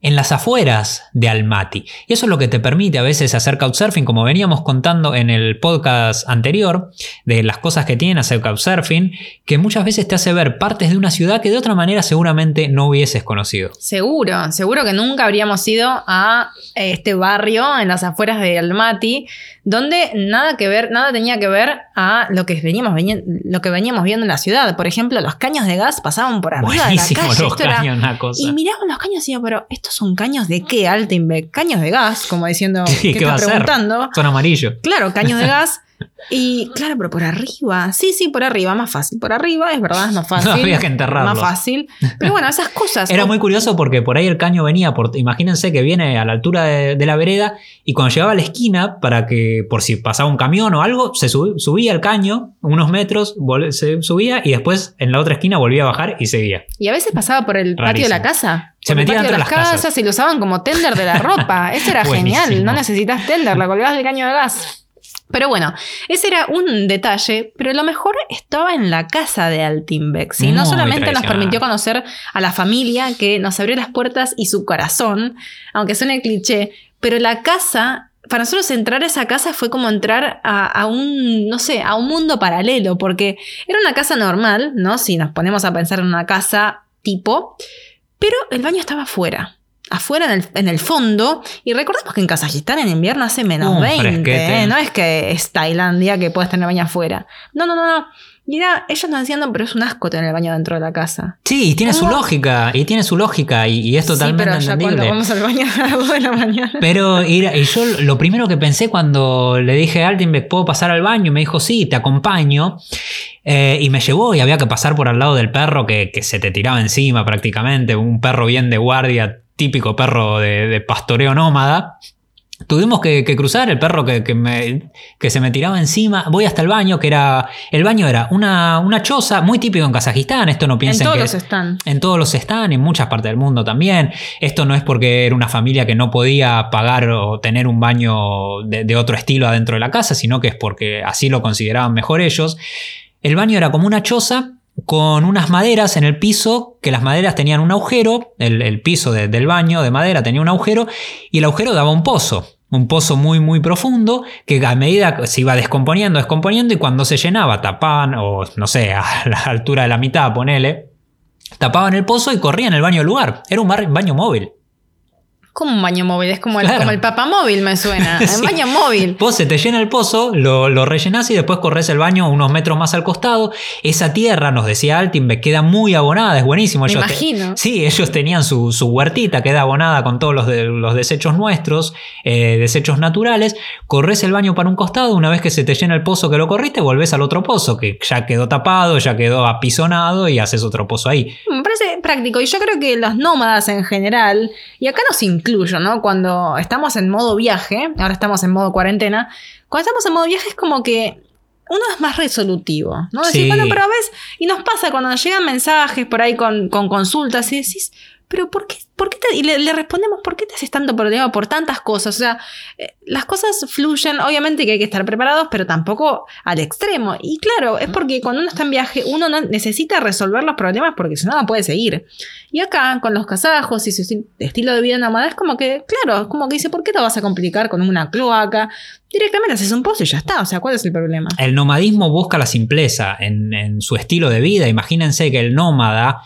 en las afueras de Almaty. Y eso es lo que te permite a veces hacer couchsurfing, como veníamos contando en el podcast anterior, de las cosas que tiene hacer couchsurfing, que muchas veces te hace ver partes de una ciudad que de otra manera seguramente no hubieses conocido. Seguro, seguro que nunca habríamos ido a este barrio en las afueras de Almaty, donde nada que ver, nada tenía que ver a lo que veníamos, lo que veníamos viendo en la ciudad. Por ejemplo, los caños de gas pasaban por arriba de la calle. Los caños, una cosa. Y miraban los caños y decían, pero estos son caños de qué, Altenbeck? Caños de gas, como diciendo, ¿qué, ¿qué estás preguntando? Son amarillos. Claro, caños de gas. Y claro, pero por arriba. Sí, sí, por arriba, más fácil. Por arriba, es verdad, es más fácil. No había que enterrarlo. Más fácil. Pero bueno, esas cosas. Era muy curioso porque por ahí el caño venía, por, imagínense que viene a la altura de, la vereda y cuando llegaba a la esquina, para que por si pasaba un camión o algo, se subía el caño unos metros, se subía y después en la otra esquina volvía a bajar y seguía. Y a veces pasaba por el patio de la casa. Se metían entre las casas. y lo usaban como tender de la ropa. Eso era genial. No necesitas tender, la colgabas del caño de gas. Pero bueno, ese era un detalle, pero lo mejor estaba en la casa de Altimbeck. ¿sí? No solamente nos permitió conocer a la familia que nos abrió las puertas y su corazón, aunque suene cliché, pero la casa, para nosotros entrar a esa casa fue como entrar a, a, un, no sé, a un mundo paralelo, porque era una casa normal, ¿no? Si nos ponemos a pensar en una casa tipo, pero el baño estaba afuera afuera en el, en el, fondo. Y recordemos que en Kazajistán en invierno hace menos 20. ¿eh? No es que es Tailandia que puedes tener baño afuera. No, no, no, no. Y ellos nos decían, pero es un asco tener el baño dentro de la casa. Sí, y tiene su lógica, y tiene su lógica, y, es totalmente sí, pero ya cuando vamos al baño a las de la mañana. Pero y, yo lo primero que pensé cuando le dije a Altenbeck, ¿puedo pasar al baño? Y me dijo, sí, te acompaño. Eh, y me llevó y había que pasar por al lado del perro que, que se te tiraba encima prácticamente, un perro bien de guardia típico perro de, pastoreo nómada. Tuvimos que, cruzar el perro que, me, que, se me tiraba encima. Voy hasta el baño, que era. El baño era una, una choza, muy típico en Kazajistán. Esto no piensen en todos los están. En todos los están, en muchas partes del mundo también. Esto no es porque era una familia que no podía pagar o tener un baño de, de otro estilo adentro de la casa, sino que es porque así lo consideraban mejor ellos. El baño era como una choza con unas maderas en el piso, que las maderas tenían un agujero, el, piso del baño de madera tenía un agujero y el agujero daba un pozo. Un pozo muy muy profundo que a medida se iba descomponiendo, descomponiendo y cuando se llenaba tapaban, o no sé, a la altura de la mitad, ponele, tapaban el pozo y corrían el baño del lugar. Era un baño móvil. Como un baño móvil, es como el, como el papamóvil me suena. Un baño móvil. Vos se te llena el pozo, lo, lo rellenás y después corres el baño unos metros más al costado. Esa tierra, nos decía me queda muy abonada, es buenísimo. Me imagino. sí, ellos tenían su, su, huertita, queda abonada con todos los, de, los desechos nuestros, eh, desechos naturales. Corres el baño para un costado, una vez que se te llena el pozo que lo corriste, volvés al otro pozo, que ya quedó tapado, ya quedó apisonado y haces otro pozo ahí. Práctico y yo creo que los nómadas en general, y acá nos incluyo, ¿no? Cuando estamos en modo viaje, ahora estamos en modo cuarentena, cuando estamos en modo viaje es como que uno es más resolutivo, ¿no? Decir, bueno, pero a veces, y nos pasa cuando nos llegan mensajes por ahí con, con consultas y decís, pero ¿por qué, por qué te, y le, respondemos, ¿por qué te haces tanto problema por tantas cosas? O sea, eh, las cosas fluyen, obviamente que hay que estar preparados, pero tampoco al extremo. Y claro, es porque cuando uno está en viaje, uno necesita resolver los problemas porque si no, no puede seguir. Y acá, con los casajos y su estilo de vida nómada, es como que, claro, es como que dice, ¿por qué te vas a complicar con una cloaca? Directamente haces un pozo y ya está. O sea, ¿cuál es el problema? El nomadismo busca la simpleza en, en su estilo de vida. Imagínense que el nómada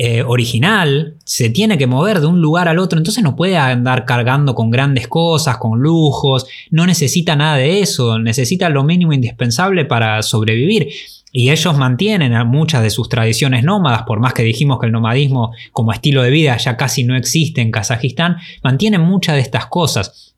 eh, original se tiene que mover de un lugar al otro, entonces no puede andar cargando con grandes cosas, con lujos, no necesita nada de eso, necesita lo mínimo indispensable para sobrevivir. Y ellos mantienen muchas de sus tradiciones nómadas, por más que dijimos que el nomadismo como estilo de vida ya casi no existe en Kazajistán, mantienen muchas de estas cosas.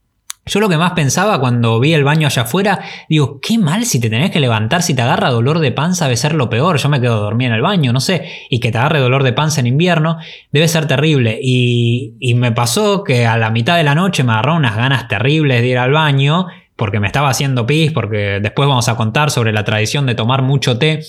Yo lo que más pensaba cuando vi el baño allá afuera, digo, qué mal si te tenés que levantar, si te agarra dolor de panza debe ser lo peor, yo me quedo dormida en el baño, no sé, y que te agarre dolor de panza en invierno debe ser terrible. Y, y me pasó que a la mitad de la noche me agarró unas ganas terribles de ir al baño porque me estaba haciendo pis, porque después vamos a contar sobre la tradición de tomar mucho té.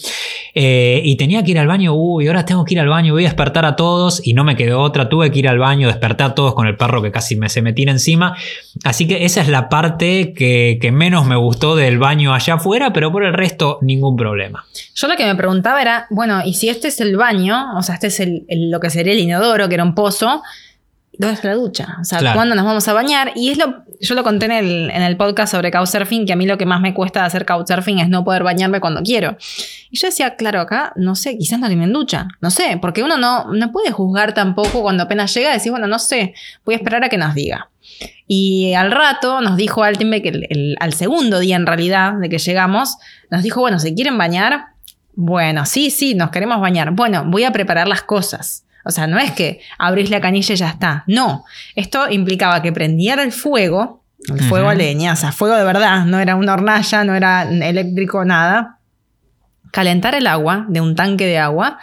Eh, y tenía que ir al baño, uy, ahora tengo que ir al baño, voy a despertar a todos y no me quedó otra, tuve que ir al baño, despertar a todos con el perro que casi me se me tira encima. Así que esa es la parte que, menos me gustó del baño allá afuera, pero por el resto ningún problema. Yo lo que me preguntaba era, bueno, ¿y si este es el baño? O sea, este es lo que sería el inodoro, que era un pozo. ¿Dónde está la ducha? O sea, Claro. ¿cuándo nos vamos a bañar? Y es lo, yo lo conté en el, en el podcast sobre couchsurfing, que a mí lo que más me cuesta de hacer couchsurfing es no poder bañarme cuando quiero. Y yo decía, claro, acá, no sé, quizás no tienen ducha. No sé, porque uno no, no puede juzgar tampoco cuando apenas llega, decir, bueno, no sé, voy a esperar a que nos diga. Y al rato nos dijo Altenbeck, el, el- al segundo día en realidad de que llegamos, nos dijo, bueno, ¿se quieren bañar? Bueno, sí, sí, nos queremos bañar. Bueno, voy a preparar las cosas. O sea, no es que abrís la canilla y ya está. No, esto implicaba que prendiera el fuego, el fuego a leña, o sea, fuego de verdad, no era una hornalla, no era eléctrico, nada. Calentar el agua de un tanque de agua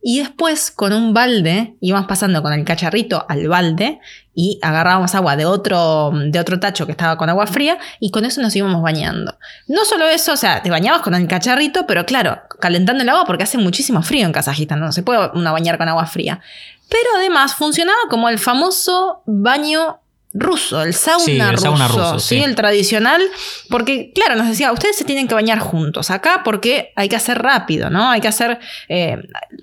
y después con un balde íbamos pasando con el cacharrito al balde y agarrábamos agua de otro, de otro tacho que estaba con agua fría y con eso nos íbamos bañando. No solo eso, o sea, te bañabas con el cacharrito, pero claro, calentando el agua porque hace muchísimo frío en Kazajistán, no se puede uno bañar con agua fría. Pero además funcionaba como el famoso baño ruso, el sauna, Sí, el ruso, sauna ruso, ¿sí? el tradicional, porque claro, nos decía, ustedes se tienen que bañar juntos acá porque hay que hacer rápido, ¿no? Hay que hacer, eh,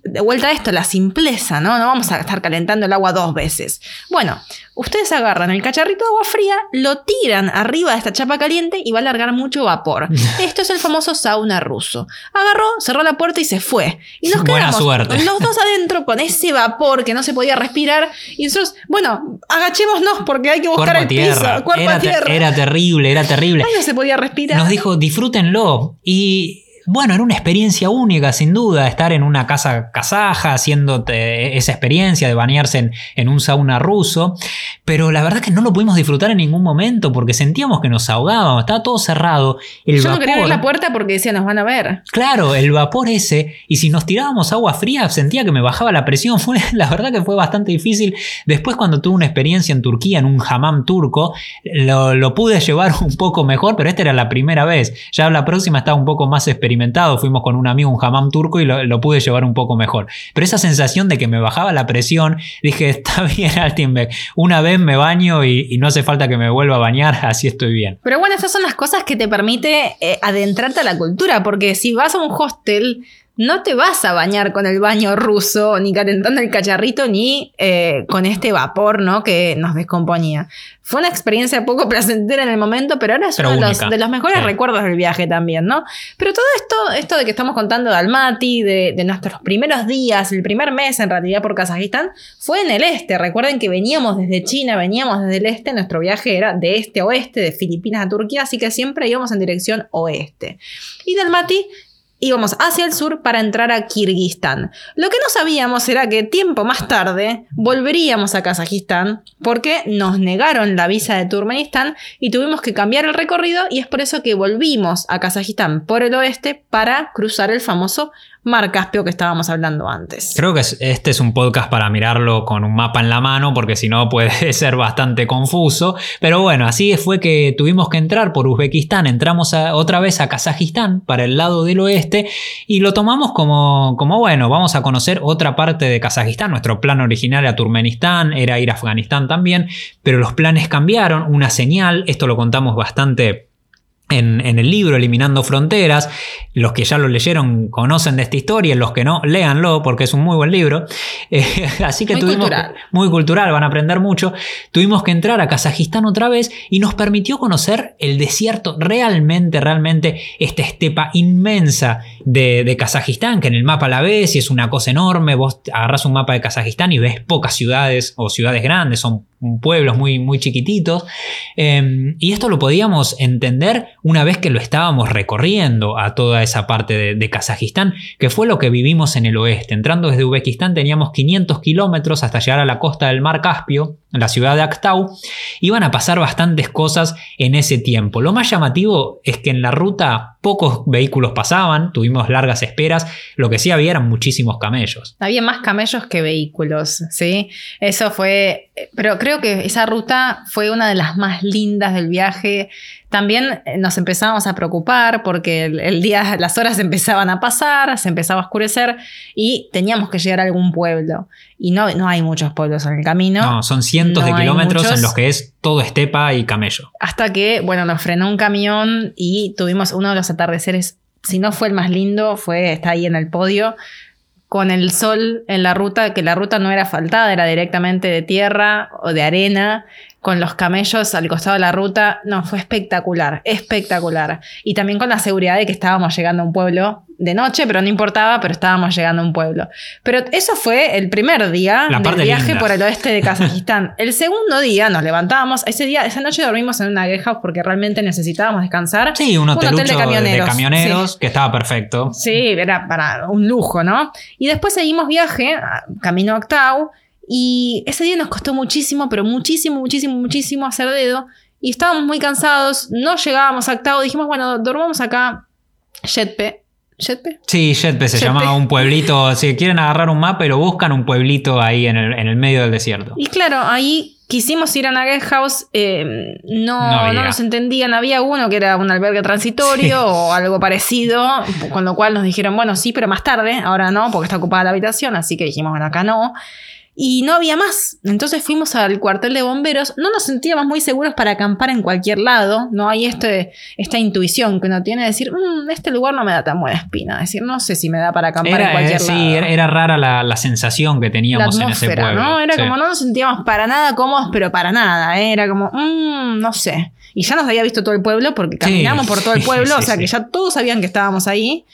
de vuelta a esto, la simpleza, ¿no? No vamos a estar calentando el agua dos veces. Bueno, ustedes agarran el cacharrito de agua fría, lo tiran arriba de esta chapa caliente y va a largar mucho vapor. Esto es el famoso sauna ruso. Agarró, cerró la puerta y se fue. Y nos Buena quedamos suerte. los dos adentro con ese vapor que no se podía respirar. Y nosotros, bueno, agachémonos porque hay que buscar el tierra. piso. Cuerpo era, a tierra. era terrible, era terrible. Ay, no se podía respirar. Nos dijo, disfrútenlo. Y bueno, era una experiencia única, sin duda, estar en una casa kazaja, haciéndote esa experiencia de bañarse en, en un sauna ruso. Pero la verdad que no lo pudimos disfrutar en ningún momento porque sentíamos que nos ahogábamos, estaba todo cerrado. El Yo no quería abrir la puerta porque decía, nos van a ver. Claro, el vapor ese, y si nos tirábamos agua fría, sentía que me bajaba la presión. Fue, la verdad que fue bastante difícil. Después, cuando tuve una experiencia en Turquía, en un hammam turco, lo, lo pude llevar un poco mejor, pero esta era la primera vez. Ya la próxima estaba un poco más Fuimos con un amigo, un hammam turco, y lo, pude llevar un poco mejor. Pero esa sensación de que me bajaba la presión, dije, está bien, Altenbeck, una vez me baño y, no hace falta que me vuelva a bañar, así estoy bien. Pero bueno, estas son las cosas que te permite eh, adentrarte a la cultura, porque si vas a un hostel, no te vas a bañar con el baño ruso, ni calentando el cacharrito, ni eh, con este vapor, ¿no? Que nos descomponía. Fue una experiencia poco placentera en el momento, pero ahora es Pero uno de los, única. de los mejores Sí. recuerdos del viaje también, ¿no? Pero todo esto, esto de que estamos contando de Almaty, de, de nuestros primeros días, el primer mes en realidad por Kazajistán, fue en el este. Recuerden que veníamos desde China, veníamos desde el este, nuestro viaje era de este a oeste, de Filipinas a Turquía, así que siempre íbamos en dirección oeste. Y de Almaty íbamos hacia el sur para entrar a Kirguistán. Lo que no sabíamos era que tiempo más tarde volveríamos a Kazajistán porque nos negaron la visa de Turkmenistán y tuvimos que cambiar el recorrido y es por eso que volvimos a Kazajistán por el oeste para cruzar el famoso Mar Caspio que estábamos hablando antes. Creo que es- este es un podcast para mirarlo con un mapa en la mano, porque si no puede ser bastante confuso. Pero bueno, así fue que tuvimos que entrar por Uzbekistán, entramos otra vez a Kazajistán, para el lado del oeste, y lo tomamos como, como, bueno, vamos a conocer otra parte de Kazajistán. Nuestro plan original era Turkmenistán, era ir a Afganistán también, pero los planes cambiaron, una señal, esto lo contamos bastante en, en el libro Eliminando Fronteras. Los que ya lo leyeron conocen de esta historia, los que no, léanlo porque es un muy buen libro. Eh, así que Muy tuvimos cultural. muy cultural, van a aprender mucho. Tuvimos que entrar a Kazajistán otra vez y nos permitió conocer el desierto realmente, realmente, esta estepa inmensa de, de Kazajistán, que en el mapa la ves y es una cosa enorme. Vos agarras un mapa de Kazajistán y ves pocas ciudades o ciudades grandes, son pueblos muy, muy chiquititos. Eh, y esto lo podíamos entender una vez que lo estábamos recorriendo a toda esa parte de, Kazajistán, que fue lo que vivimos en el oeste. Entrando desde Uzbekistán teníamos 500 kilómetros hasta llegar a la costa del mar Caspio, en la ciudad de Aktau. Iban a pasar bastantes cosas en ese tiempo. Lo más llamativo es que en la ruta pocos vehículos pasaban, tuvimos largas esperas, lo que sí había eran muchísimos camellos. Había más camellos que vehículos, ¿sí? Eso fue, pero creo que esa ruta fue una de las más lindas del viaje. También eh, nos empezábamos a preocupar porque el, el día, las horas empezaban a pasar, se empezaba a oscurecer y teníamos que llegar a algún pueblo. Y no, no hay muchos pueblos en el camino. No, son cientos No de kilómetros muchos. en los que es todo estepa y camello. Hasta que, bueno, nos frenó un camión y tuvimos uno de los atardeceres, si no fue el más lindo, fue, está ahí en el podio, con el sol en la ruta, que la ruta no era asfaltada, era directamente de tierra o de arena, con los camellos al costado de la ruta. No, fue espectacular, espectacular. Y también con la seguridad de que estábamos llegando a un pueblo de noche, pero no importaba, pero estábamos llegando a un pueblo. Pero eso fue el primer día La del viaje linda. por el oeste de Kazajistán. el segundo día nos levantábamos, ese día, esa noche dormimos en una guest house porque realmente necesitábamos descansar. Sí, un hotelucho hotel de de camioneros. camioneros, que estaba perfecto. Sí, era para un lujo, ¿no? Y después seguimos viaje, camino a Actau, y ese día nos costó muchísimo, pero muchísimo, muchísimo, muchísimo hacer dedo, y estábamos muy cansados, no llegábamos a Actau, dijimos, bueno, dormamos acá, Jetpe. ¿Jetpe? Sí, Jetpe se Jetpe. llamaba un pueblito. Si quieren agarrar un mapa lo buscan, un pueblito ahí en el, en el medio del desierto. Y claro, ahí quisimos ir a una guest house, eh, no, No no, nos entendían, había uno que era un albergue transitorio o algo parecido, con lo cual nos dijeron, bueno, sí, pero más tarde, ahora no, porque está ocupada la habitación, así que dijimos, bueno, acá no. Y no había más. Entonces fuimos al cuartel de bomberos. No nos sentíamos muy seguros para acampar en cualquier lado. No hay este, esta intuición que uno tiene de decir, "Mm, este lugar no me da tan buena espina. decir, no sé si me da para acampar en Era, cualquier eh, sí, lado era, era rara la, la sensación que la teníamos en ese pueblo. ¿no? Era Sí. como no nos sentíamos para nada cómodos, pero para nada. ¿eh? Era como, mm, no sé. Y ya nos había visto todo el pueblo porque caminamos por todo el pueblo, o sea que ya todos sabían que estábamos ahí.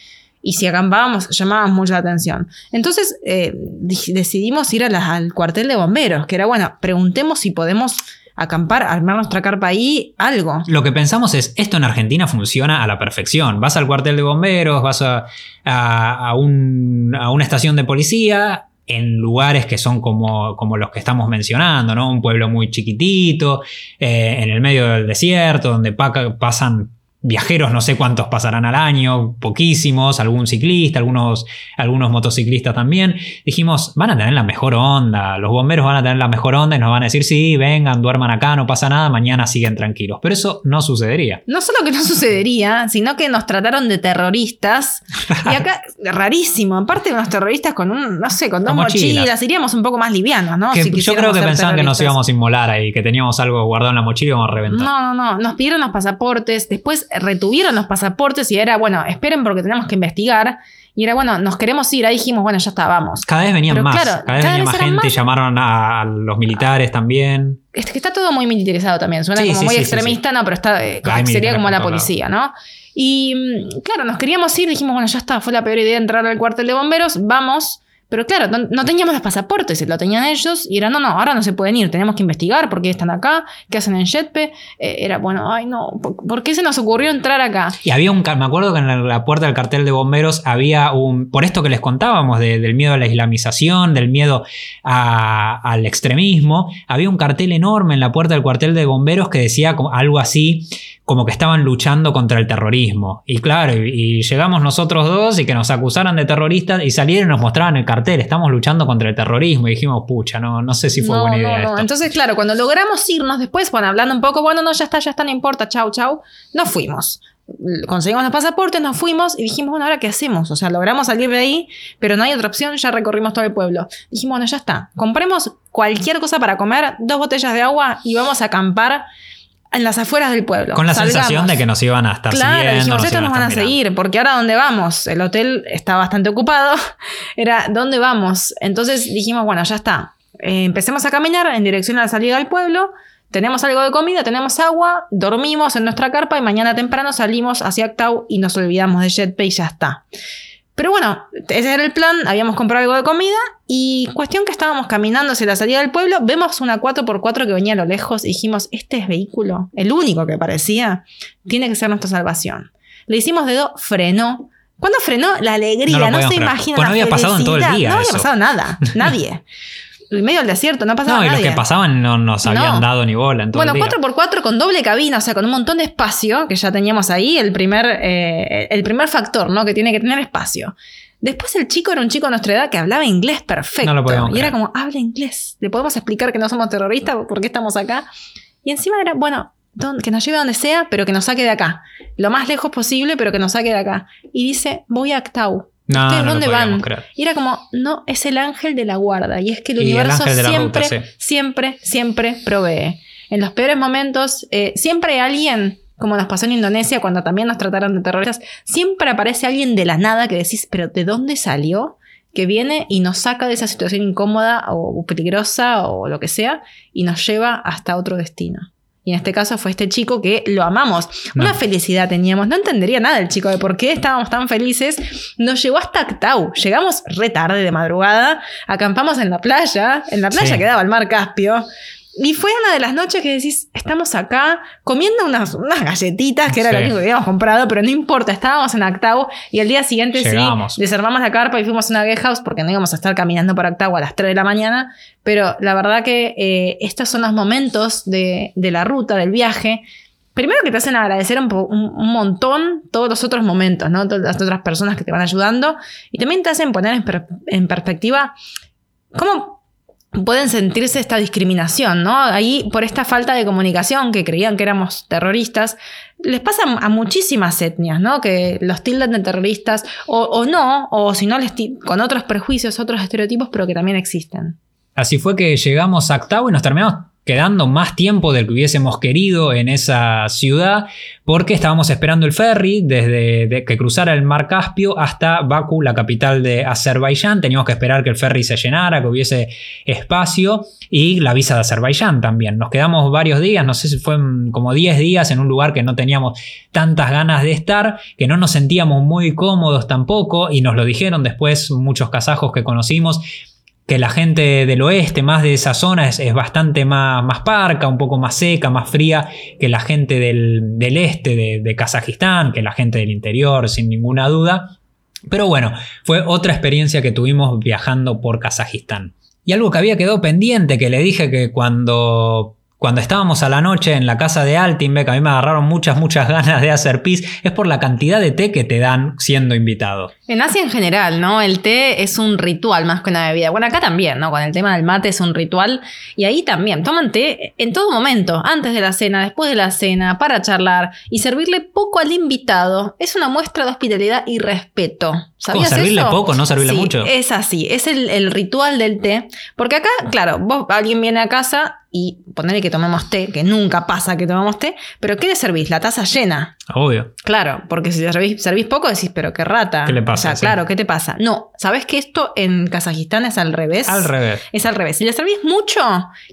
Y si acampábamos, llamábamos mucho la atención. Entonces eh, di- decidimos ir al cuartel de bomberos, que era bueno, preguntemos si podemos acampar, armar nuestra carpa ahí, algo. Lo que pensamos es, esto en Argentina funciona a la perfección. Vas al cuartel de bomberos, vas a, a- a un- a una estación de policía en lugares que son como, como los que estamos mencionando, ¿no? Un pueblo muy chiquitito, eh, en el medio del desierto, donde pasan viajeros, no sé cuántos pasarán al año, poquísimos, algún ciclista, algunos, algunos motociclistas también. Dijimos, van a tener la mejor onda, los bomberos van a tener la mejor onda y nos van a decir, sí, vengan, duerman acá, no pasa nada, mañana siguen tranquilos. Pero eso no sucedería. No solo que no sucedería, sino que nos trataron de terroristas. Y acá, rarísimo. Aparte, unos terroristas con un, no sé, con dos mochilas. mochilas. Iríamos un poco más livianos, ¿no? Que Si yo creo que pensaban que nos íbamos a inmolar ahí, que teníamos algo guardado en la mochila y íbamos a reventar. No, no, no. Nos pidieron los pasaportes. Después retuvieron los pasaportes y era, bueno, esperen porque tenemos que investigar. Y era, bueno, nos queremos ir. Ahí dijimos, bueno, ya está, vamos. Cada vez venían Pero más, claro, cada vez cada venía vez más gente, más. llamaron a, los militares también. Es que está todo muy militarizado también. Suena Sí, como sí, muy sí, extremista, no, pero está, eh, sería como la policía, ¿no? Y mm, claro, nos queríamos ir, dijimos, bueno, ya está, fue la peor idea entrar al cuartel de bomberos, vamos. Pero claro, no, teníamos los pasaportes, lo tenían ellos, y era, no, no, ahora no se pueden ir, tenemos que investigar por qué están acá, qué hacen en Jetpe. Eh, era, bueno, ay, no, ¿por, qué se nos ocurrió entrar acá? Y había un, me acuerdo que en la, puerta del cartel de bomberos había un, por esto que les contábamos, de- del miedo a la islamización, del miedo al extremismo, había un cartel enorme en la puerta del cuartel de bomberos que decía algo así, como que estaban luchando contra el terrorismo. Y claro, y, y llegamos nosotros dos y que nos acusaran de terroristas y salieron y nos mostraban el cartel, estamos luchando contra el terrorismo. Y dijimos, pucha, no, no sé si fue no, buena idea. no. esto. Entonces, claro, cuando logramos irnos después, bueno, hablando un poco, bueno, no, ya está, ya está, no importa, chau, chau, nos fuimos. Conseguimos los pasaportes, nos fuimos y dijimos, bueno, ¿ahora qué hacemos? O sea, logramos salir de ahí, pero no hay otra opción, ya recorrimos todo el pueblo. Dijimos, bueno, ya está, compremos cualquier cosa para comer, dos botellas de agua y vamos a acampar en las afueras del pueblo. Con la Salgamos. sensación de que nos iban a estar Claro, siguiendo. dijimos, estos iban nos van a mirando. seguir, porque ahora dónde vamos, el hotel está bastante ocupado, era dónde vamos. Entonces dijimos, bueno, ya está, Eh, empecemos a caminar en dirección a la salida del pueblo, tenemos algo de comida, tenemos agua, dormimos en nuestra carpa y mañana temprano salimos hacia Actau y nos olvidamos de Jetpay y ya está. Pero bueno, ese era el plan, habíamos comprado algo de comida y cuestión que estábamos caminando hacia la salida del pueblo, vemos una 4x4 que venía a lo lejos y dijimos, este es vehículo, el único que parecía, tiene que ser nuestra salvación. Le hicimos dedo, frenó. ¿Cuándo frenó? La alegría, No se creer. imagina. Pues no había pasado en todo el felicidad. día No había pasado nada, nadie. En medio del desierto, no pasaba No, y los nadie. que pasaban no nos habían No. dado ni bola en todo Bueno, el día. 4x4 con doble cabina, o sea, con un montón de espacio, que ya teníamos ahí, el primer, eh, el primer factor, ¿no? Que tiene que tener espacio. Después el chico era un chico de nuestra edad que hablaba inglés perfecto. No lo y era creer. como, habla inglés. Le podemos explicar que no somos terroristas, por qué estamos acá. Y encima era, bueno, que nos lleve a donde sea, pero que nos saque de acá. Lo más lejos posible, pero que nos saque de acá. Y dice, voy a Actau. No, ¿Ustedes no dónde van? creer. Y era como, no, es el ángel de la guarda. Y es que el Y universo siempre, ruta, sí. siempre, siempre provee. En los peores momentos, eh, siempre hay alguien, como nos pasó en Indonesia cuando también nos trataron de terroristas, siempre aparece alguien de la nada que decís, pero ¿de dónde salió? que viene y nos saca de esa situación incómoda o peligrosa o lo que sea y nos lleva hasta otro destino. Y en este caso fue este chico que lo amamos. Una felicidad teníamos. No entendería nada el chico de por qué estábamos tan felices. Nos llevó hasta Actau. Llegamos re tarde de madrugada. Acampamos en la playa. En la playa quedaba el mar Caspio. Y fue una de las noches que decís, estamos acá comiendo unas, unas galletitas, que era lo único que habíamos comprado, pero no importa, estábamos en Actau y el día siguiente sí, desarmamos la carpa y fuimos a una guest house porque no íbamos a estar caminando por Actau a las 3 de la mañana, pero la verdad que eh, estos son los momentos de, la ruta, del viaje, primero que te hacen agradecer un, montón todos los otros momentos, ¿no? Todas las otras personas que te van ayudando. Y también te hacen poner en, en perspectiva cómo pueden sentirse esta discriminación, ¿no? Ahí, por esta falta de comunicación, que creían que éramos terroristas, les pasa a muchísimas etnias, ¿no? Que los tildan de terroristas, o, no, o si no, les con otros prejuicios, otros estereotipos, pero que también existen. Así fue que llegamos a Actau y nos terminamos quedando más tiempo del que hubiésemos querido en esa ciudad, porque estábamos esperando el ferry desde que cruzara el mar Caspio hasta Bakú, la capital de Azerbaiyán. Teníamos que esperar que el ferry se llenara, que hubiese espacio y la visa de Azerbaiyán también. Nos quedamos varios días, no sé si fue como 10 días en un lugar que no teníamos tantas ganas de estar, que no nos sentíamos muy cómodos tampoco y nos lo dijeron después muchos kazajos que conocimos que la gente del oeste, más de esa zona, es, bastante más, más, parca, un poco más seca, más fría que la gente del, este de, de, Kazajistán, que la gente del interior, sin ninguna duda. Pero bueno, fue otra experiencia que tuvimos viajando por Kazajistán. Y algo que había quedado pendiente, que le dije que cuando cuando estábamos a la noche en la casa de Altinbeck, a mí me agarraron muchas, muchas ganas de hacer pis, es por la cantidad de té que te dan siendo invitado. En Asia en general, ¿no? El té es un ritual más que una bebida. Bueno, acá también, ¿no? Con el tema del mate es un ritual. Y ahí también, toman té en todo momento, antes de la cena, después de la cena, para charlar y servirle poco al invitado. Es una muestra de hospitalidad y respeto. ¿Sabías servirle poco, no servirle mucho. Es así, es el, el ritual del té. Porque acá, claro, vos, alguien viene a casa y ponerle que tomemos té, que nunca pasa que tomamos té, pero ¿qué le servís? La taza llena. Obvio. Claro, porque si servís, servís poco decís, pero qué rata. ¿Qué le pasa? O sea, claro, ¿qué te pasa? No, ¿sabes que esto en Kazajistán es al revés? Al revés. Es al revés. Si le servís mucho,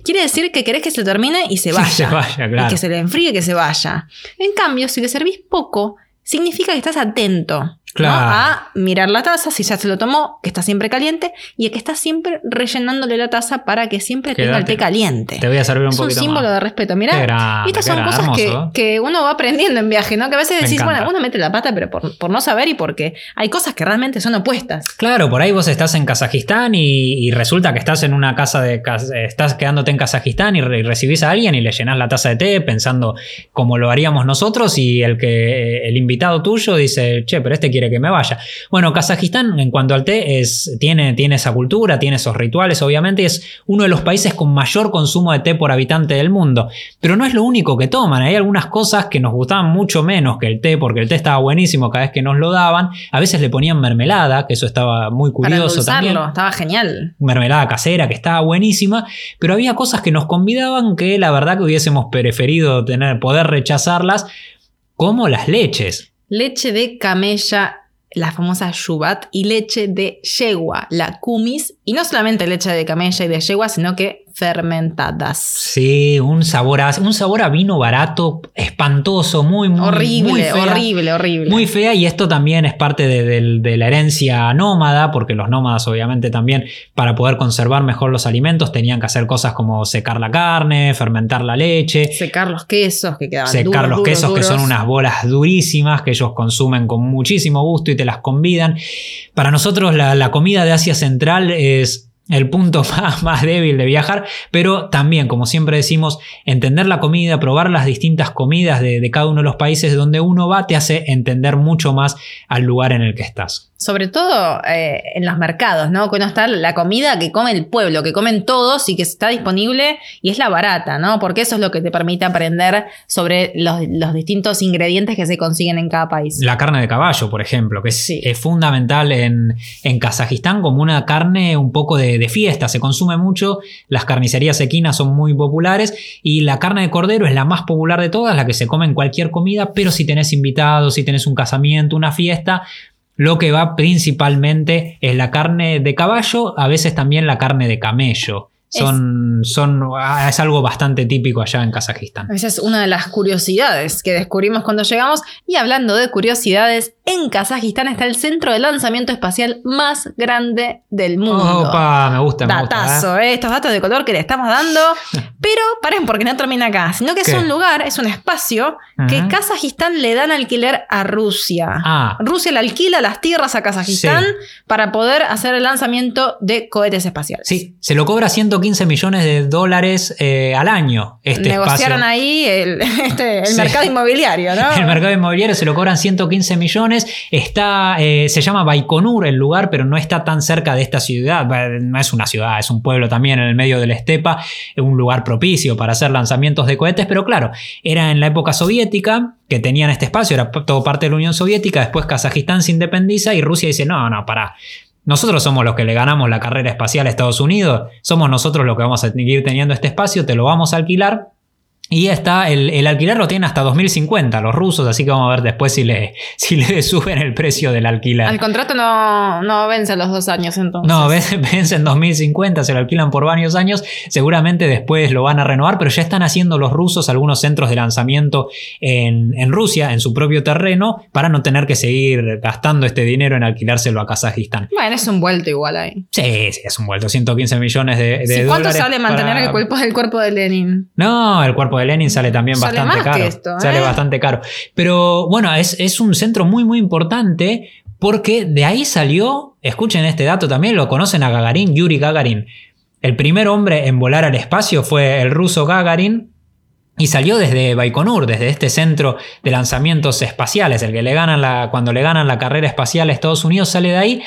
quiere decir que querés que se termine y se vaya. se vaya, claro. Y que se le enfríe y que se vaya. En cambio, si le servís poco, significa que estás atento. A mirar la taza, si ya se lo tomó, que está siempre caliente, y a que está siempre rellenándole la taza para que siempre tenga el té caliente. Te voy a servir un poquito. Es un símbolo de respeto. Mirá, estas son cosas que, uno va aprendiendo en viaje, ¿no? Que a veces decís, bueno, uno mete la pata, pero por, no saber y porque hay cosas que realmente son opuestas. Claro, por ahí vos estás en Kazajistán y, resulta que estás en una casa de. Estás quedándote en Kazajistán y, recibís a alguien y le llenás la taza de té pensando como lo haríamos nosotros, y el que el invitado tuyo dice, che, pero este quiere que me vaya. Bueno, Kazajistán en cuanto al té es, tiene, tiene esa cultura, tiene esos rituales, obviamente es uno de los países con mayor consumo de té por habitante del mundo, pero no es lo único que toman, hay algunas cosas que nos gustaban mucho menos que el té, porque el té estaba buenísimo cada vez que nos lo daban, a veces le ponían mermelada, que eso estaba muy curioso también. Estaba genial. Mermelada casera, que estaba buenísima, pero había cosas que nos convidaban que la verdad que hubiésemos preferido tener, poder rechazarlas, como las leches leche de camella, la famosa yubat, y leche de yegua, la kumis, y no solamente leche de camella y de yegua, sino que fermentadas. Sí, un sabor a, un sabor a vino barato, espantoso, muy, muy horrible, muy fea, horrible, horrible. Muy fea y esto también es parte de, la herencia nómada, porque los nómadas obviamente también para poder conservar mejor los alimentos tenían que hacer cosas como secar la carne, fermentar la leche. Secar los quesos que quedaban Secar los quesos que son unas bolas durísimas que ellos consumen con muchísimo gusto y te las convidan. Para nosotros la, la comida de Asia Central es el punto más, débil de viajar, pero también, como siempre decimos, entender la comida, probar las distintas comidas de, de, cada uno de los países donde uno va, te hace entender mucho más al lugar en el que estás. Sobre todo eh, en los mercados, ¿no? Que está la comida que come el pueblo, que comen todos y que está disponible y es la barata, ¿no? Porque eso es lo que te permite aprender sobre los, distintos ingredientes que se consiguen en cada país. La carne de caballo, por ejemplo, que es, fundamental en, en, Kazajistán como una carne un poco de, de, fiesta, se consume mucho, las carnicerías equinas son muy populares y la carne de cordero es la más popular de todas, la que se come en cualquier comida, pero si tenés invitados, si tenés un casamiento, una fiesta, lo que va principalmente es la carne de caballo, a veces también la carne de camello. Son, es, son, ah, es algo bastante típico allá en Kazajistán. Esa es una de las curiosidades que descubrimos cuando llegamos. Y hablando de curiosidades, en Kazajistán está el centro de lanzamiento espacial más grande del mundo. Opa, me gusta, me Datazo, gusta, ¿eh? estos datos de color que le estamos dando. Pero paren porque no termina acá, sino que ¿Qué? es un lugar, es un espacio que. Kazajistán le dan alquiler a Rusia. Ah. Rusia le alquila las tierras a Kazajistán Sí. para poder hacer el lanzamiento de cohetes espaciales. Sí, se lo cobra 115 millones de dólares eh, al año este Negociaron espacio. ahí el, este, el Sí. mercado inmobiliario, ¿no? El mercado inmobiliario se lo cobran 115 millones. Está, eh, se llama Baikonur el lugar, pero no está tan cerca de esta ciudad. No es una ciudad, es un pueblo también en el medio de la estepa, un lugar propicio para hacer lanzamientos de cohetes. Pero claro, era en la época soviética que tenían este espacio, era todo parte de la Unión Soviética. Después Kazajistán se independiza y Rusia dice: No, no, pará. Nosotros somos los que le ganamos la carrera espacial a Estados Unidos. Somos nosotros los que vamos a seguir teniendo este espacio. Te lo vamos a alquilar. Y está, el, el alquiler lo tienen hasta 2050 los rusos, así que vamos a ver después si le, si le suben el precio del alquiler. El contrato no, no vence los dos años entonces. No, vence vence en 2050, se lo alquilan por varios años, seguramente después lo van a renovar, pero ya están haciendo los rusos algunos centros de lanzamiento en, en Rusia, en su propio terreno, para no tener que seguir gastando este dinero en alquilárselo a Kazajistán. Bueno, es un vuelto igual ahí. Sí, sí, es un vuelto, 115 millones de, de Sí, ¿Cuánto dólares sale mantener para- el, cuerpo, el cuerpo de Lenin? No, el cuerpo de Lenin sale también Sale bastante caro. esto, ¿eh? Sale bastante caro. Pero bueno, es, es un centro muy, muy importante porque de ahí salió, escuchen este dato también, lo conocen a Gagarin, Yuri Gagarin. El primer hombre en volar al espacio fue el ruso Gagarin. Y salió desde Baikonur, desde este centro de lanzamientos espaciales, el que le ganan la, cuando le ganan la carrera espacial a Estados Unidos sale de ahí.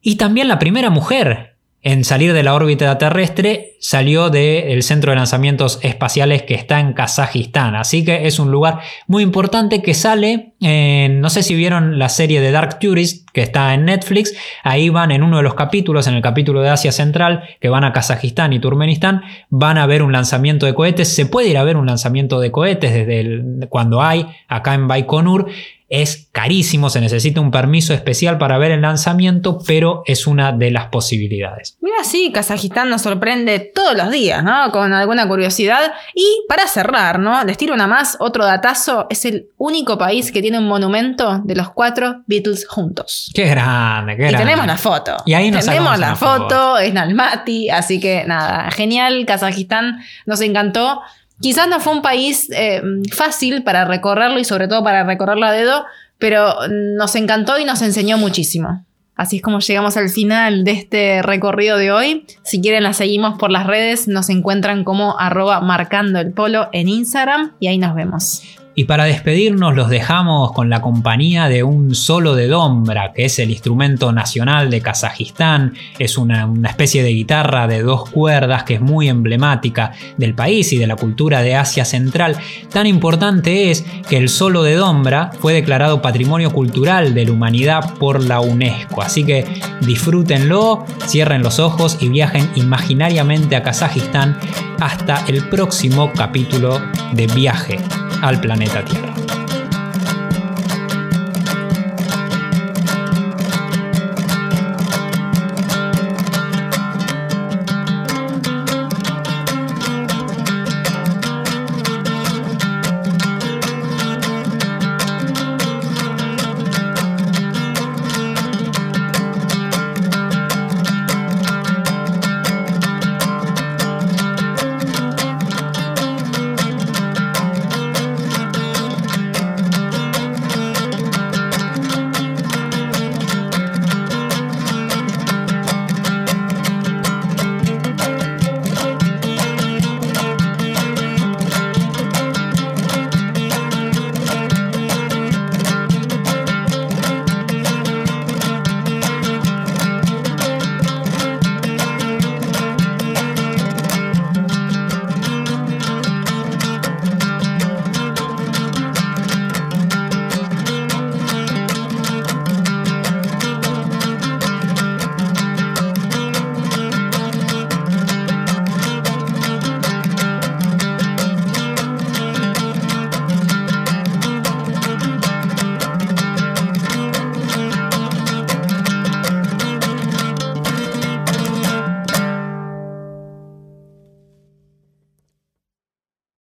Y también la primera mujer en salir de la órbita terrestre salió del centro de lanzamientos espaciales que está en Kazajistán. Así que es un lugar muy importante que sale, en- no sé si vieron la serie de Dark Tourist que está en Netflix, ahí van en uno de los capítulos, en el capítulo de Asia Central, que van a Kazajistán y Turkmenistán, van a ver un lanzamiento de cohetes, se puede ir a ver un lanzamiento de cohetes desde el- cuando hay acá en Baikonur. Es carísimo, se necesita un permiso especial para ver el lanzamiento, pero es una de las posibilidades. Mira, sí, Kazajistán nos sorprende todos los días, ¿no? Con alguna curiosidad. Y para cerrar, ¿no? Les tiro una más, otro datazo. Es el único país que tiene un monumento de los cuatro Beatles juntos. Qué grande, qué Y grande. tenemos la foto. Y ahí nos tenemos la foto, foto. es Nalmati, así que nada, genial, Kazajistán nos encantó. Quizás no fue un país eh, fácil para recorrerlo y sobre todo para recorrerlo a dedo, pero nos encantó y nos enseñó muchísimo. Así es como llegamos al final de este recorrido de hoy. Si quieren la seguimos por las redes, nos encuentran como arroba marcando el polo en Instagram y ahí nos vemos. Y para despedirnos los dejamos con la compañía de un solo de dombra, que es el instrumento nacional de Kazajistán. Es una, especie de guitarra de dos cuerdas que es muy emblemática del país y de la cultura de Asia Central. Tan importante es que el solo de dombra fue declarado Patrimonio Cultural de la Humanidad por la UNESCO. Así que disfrútenlo, cierren los ojos y viajen imaginariamente a Kazajistán hasta el próximo capítulo de Viaje al planeta Tierra.